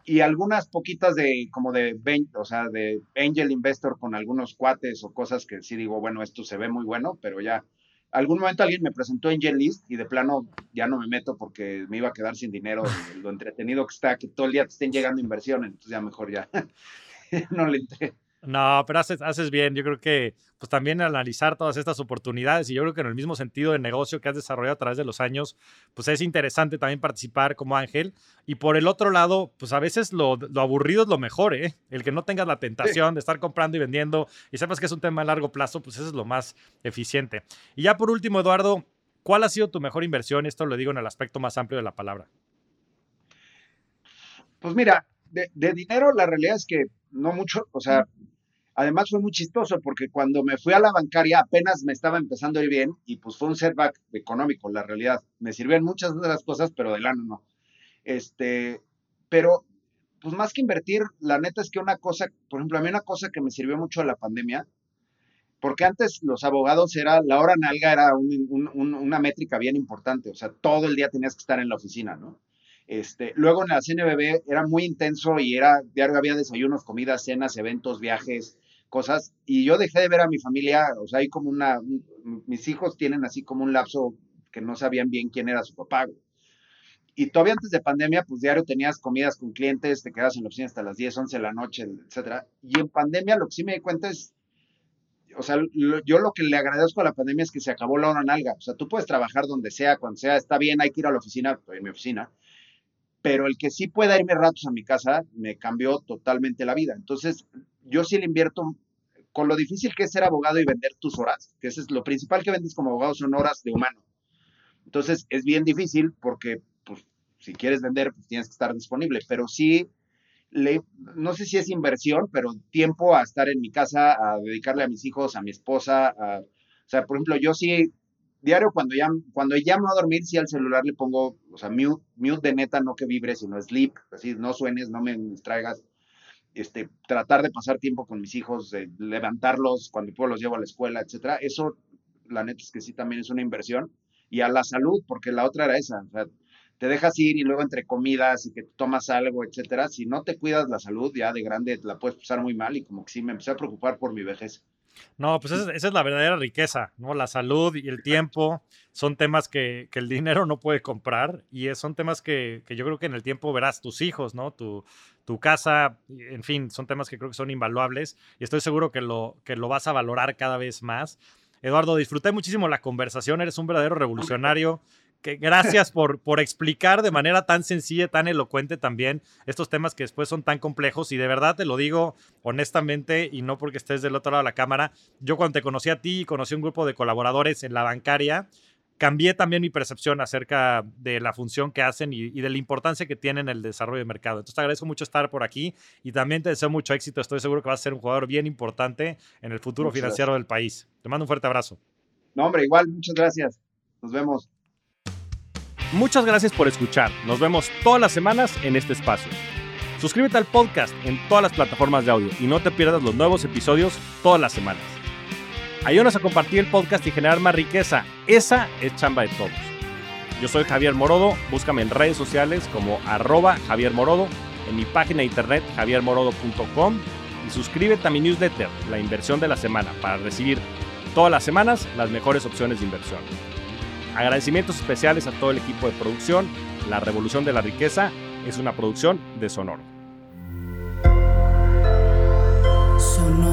Y algunas poquitas de, como de, o sea, de angel investor con algunos cuates o cosas que sí digo, bueno, esto se ve muy bueno, pero ya algún momento alguien me presentó Angel List y de plano ya no me meto porque me iba a quedar sin dinero, lo entretenido que está, que todo el día te estén llegando inversiones, entonces ya mejor ya no le entré. No, pero haces, haces bien. Yo creo que pues también analizar todas estas oportunidades y yo creo que en el mismo sentido de negocio que has desarrollado a través de los años, pues es interesante también participar como Ángel. Y por el otro lado, pues a veces lo, aburrido es lo mejor, ¿eh? El que no tengas la tentación de estar comprando y vendiendo y sepas que es un tema a largo plazo, pues eso es lo más eficiente. Y ya por último, Eduardo, ¿cuál ha sido tu mejor inversión? Esto lo digo en el aspecto más amplio de la palabra. Pues mira, de, de dinero la realidad es que no mucho, o sea, Además fue muy chistoso porque cuando me fui a la bancaria apenas me estaba empezando a ir bien y pues fue un setback económico, la realidad. Me sirvieron muchas de las cosas, pero de lana no. Este, pero pues más que invertir, la neta es que una cosa, por ejemplo, a mí una cosa que me sirvió mucho a la pandemia, porque antes los abogados era, la hora nalga era una métrica bien importante, o sea, todo el día tenías que estar en la oficina, ¿no? Este, luego en la CNBB era muy intenso y era, diario había desayunos, comidas, cenas, eventos, viajes, cosas, y yo dejé de ver a mi familia, o sea, hay como una, mis hijos tienen así como un lapso que no sabían bien quién era su papá. Y todavía antes de pandemia, pues diario tenías comidas con clientes, te quedabas en la oficina hasta las 10, 11 de la noche, etcétera. Y en pandemia lo que sí me di cuenta es, o sea, yo lo que le agradezco a la pandemia es que se acabó la hora nalga. O sea, tú puedes trabajar donde sea, cuando sea, está bien, hay que ir a la oficina, en mi oficina, pero el que sí pueda irme ratos a mi casa me cambió totalmente la vida. Entonces, yo sí le invierto con lo difícil que es ser abogado y vender tus horas, que eso es lo principal que vendes como abogado son horas de humano. Entonces, es bien difícil porque, pues, si quieres vender, pues tienes que estar disponible, pero sí, le, no sé si es inversión, pero tiempo a estar en mi casa, a dedicarle a mis hijos, a mi esposa, a, o sea, por ejemplo, yo sí diario cuando ya cuando llamo a dormir, sí al celular le pongo, o sea, mute, mute de neta, no que vibre, sino sleep, así, no suenes, no me distraigas. Este, tratar de pasar tiempo con mis hijos, de levantarlos cuando puedo los llevo a la escuela, etcétera. Eso, la neta es que sí también es una inversión. Y a la salud, porque la otra era esa, te dejas ir y luego entre comidas y que tomas algo, etcétera. Si no te cuidas la salud, ya de grande la puedes pasar muy mal y como que sí me empecé a preocupar por mi vejez. No, pues esa, es la verdadera riqueza, ¿no? La salud y el tiempo son temas que, el dinero no puede comprar y son temas que, yo creo que en el tiempo verás tus hijos, ¿no? Tu, tu casa, en fin, son temas que creo que son invaluables y estoy seguro que lo, que lo vas a valorar cada vez más. Eduardo, disfruté muchísimo la conversación, eres un verdadero revolucionario gracias por, por explicar de manera tan sencilla, tan elocuente también estos temas que después son tan complejos. Y de verdad te lo digo honestamente y no porque estés del otro lado de la cámara. Yo cuando te conocí a ti y conocí a un grupo de colaboradores en la bancaria, cambié también mi percepción acerca de la función que hacen y, de la importancia que tienen en el desarrollo de mercado. Entonces te agradezco mucho estar por aquí y también te deseo mucho éxito. Estoy seguro que vas a ser un jugador bien importante en el futuro financiero del país. Te mando un fuerte abrazo. No, hombre, igual, muchas gracias. Nos vemos. Muchas gracias por escuchar. Nos vemos todas las semanas en este espacio. Suscríbete al podcast en todas las plataformas de audio y no te pierdas los nuevos episodios todas las semanas. Ayúdanos a compartir el podcast y generar más riqueza. Esa es chamba de todos. Yo soy Javier Morodo. Búscame en redes sociales como arroba Javier Morodo, en mi página de internet javiermorodo.com y suscríbete a mi newsletter, La Inversión de la Semana, para recibir todas las semanas las mejores opciones de inversión. Agradecimientos especiales a todo el equipo de producción La Revolución de la Riqueza es una producción de Sonoro. Sonoro.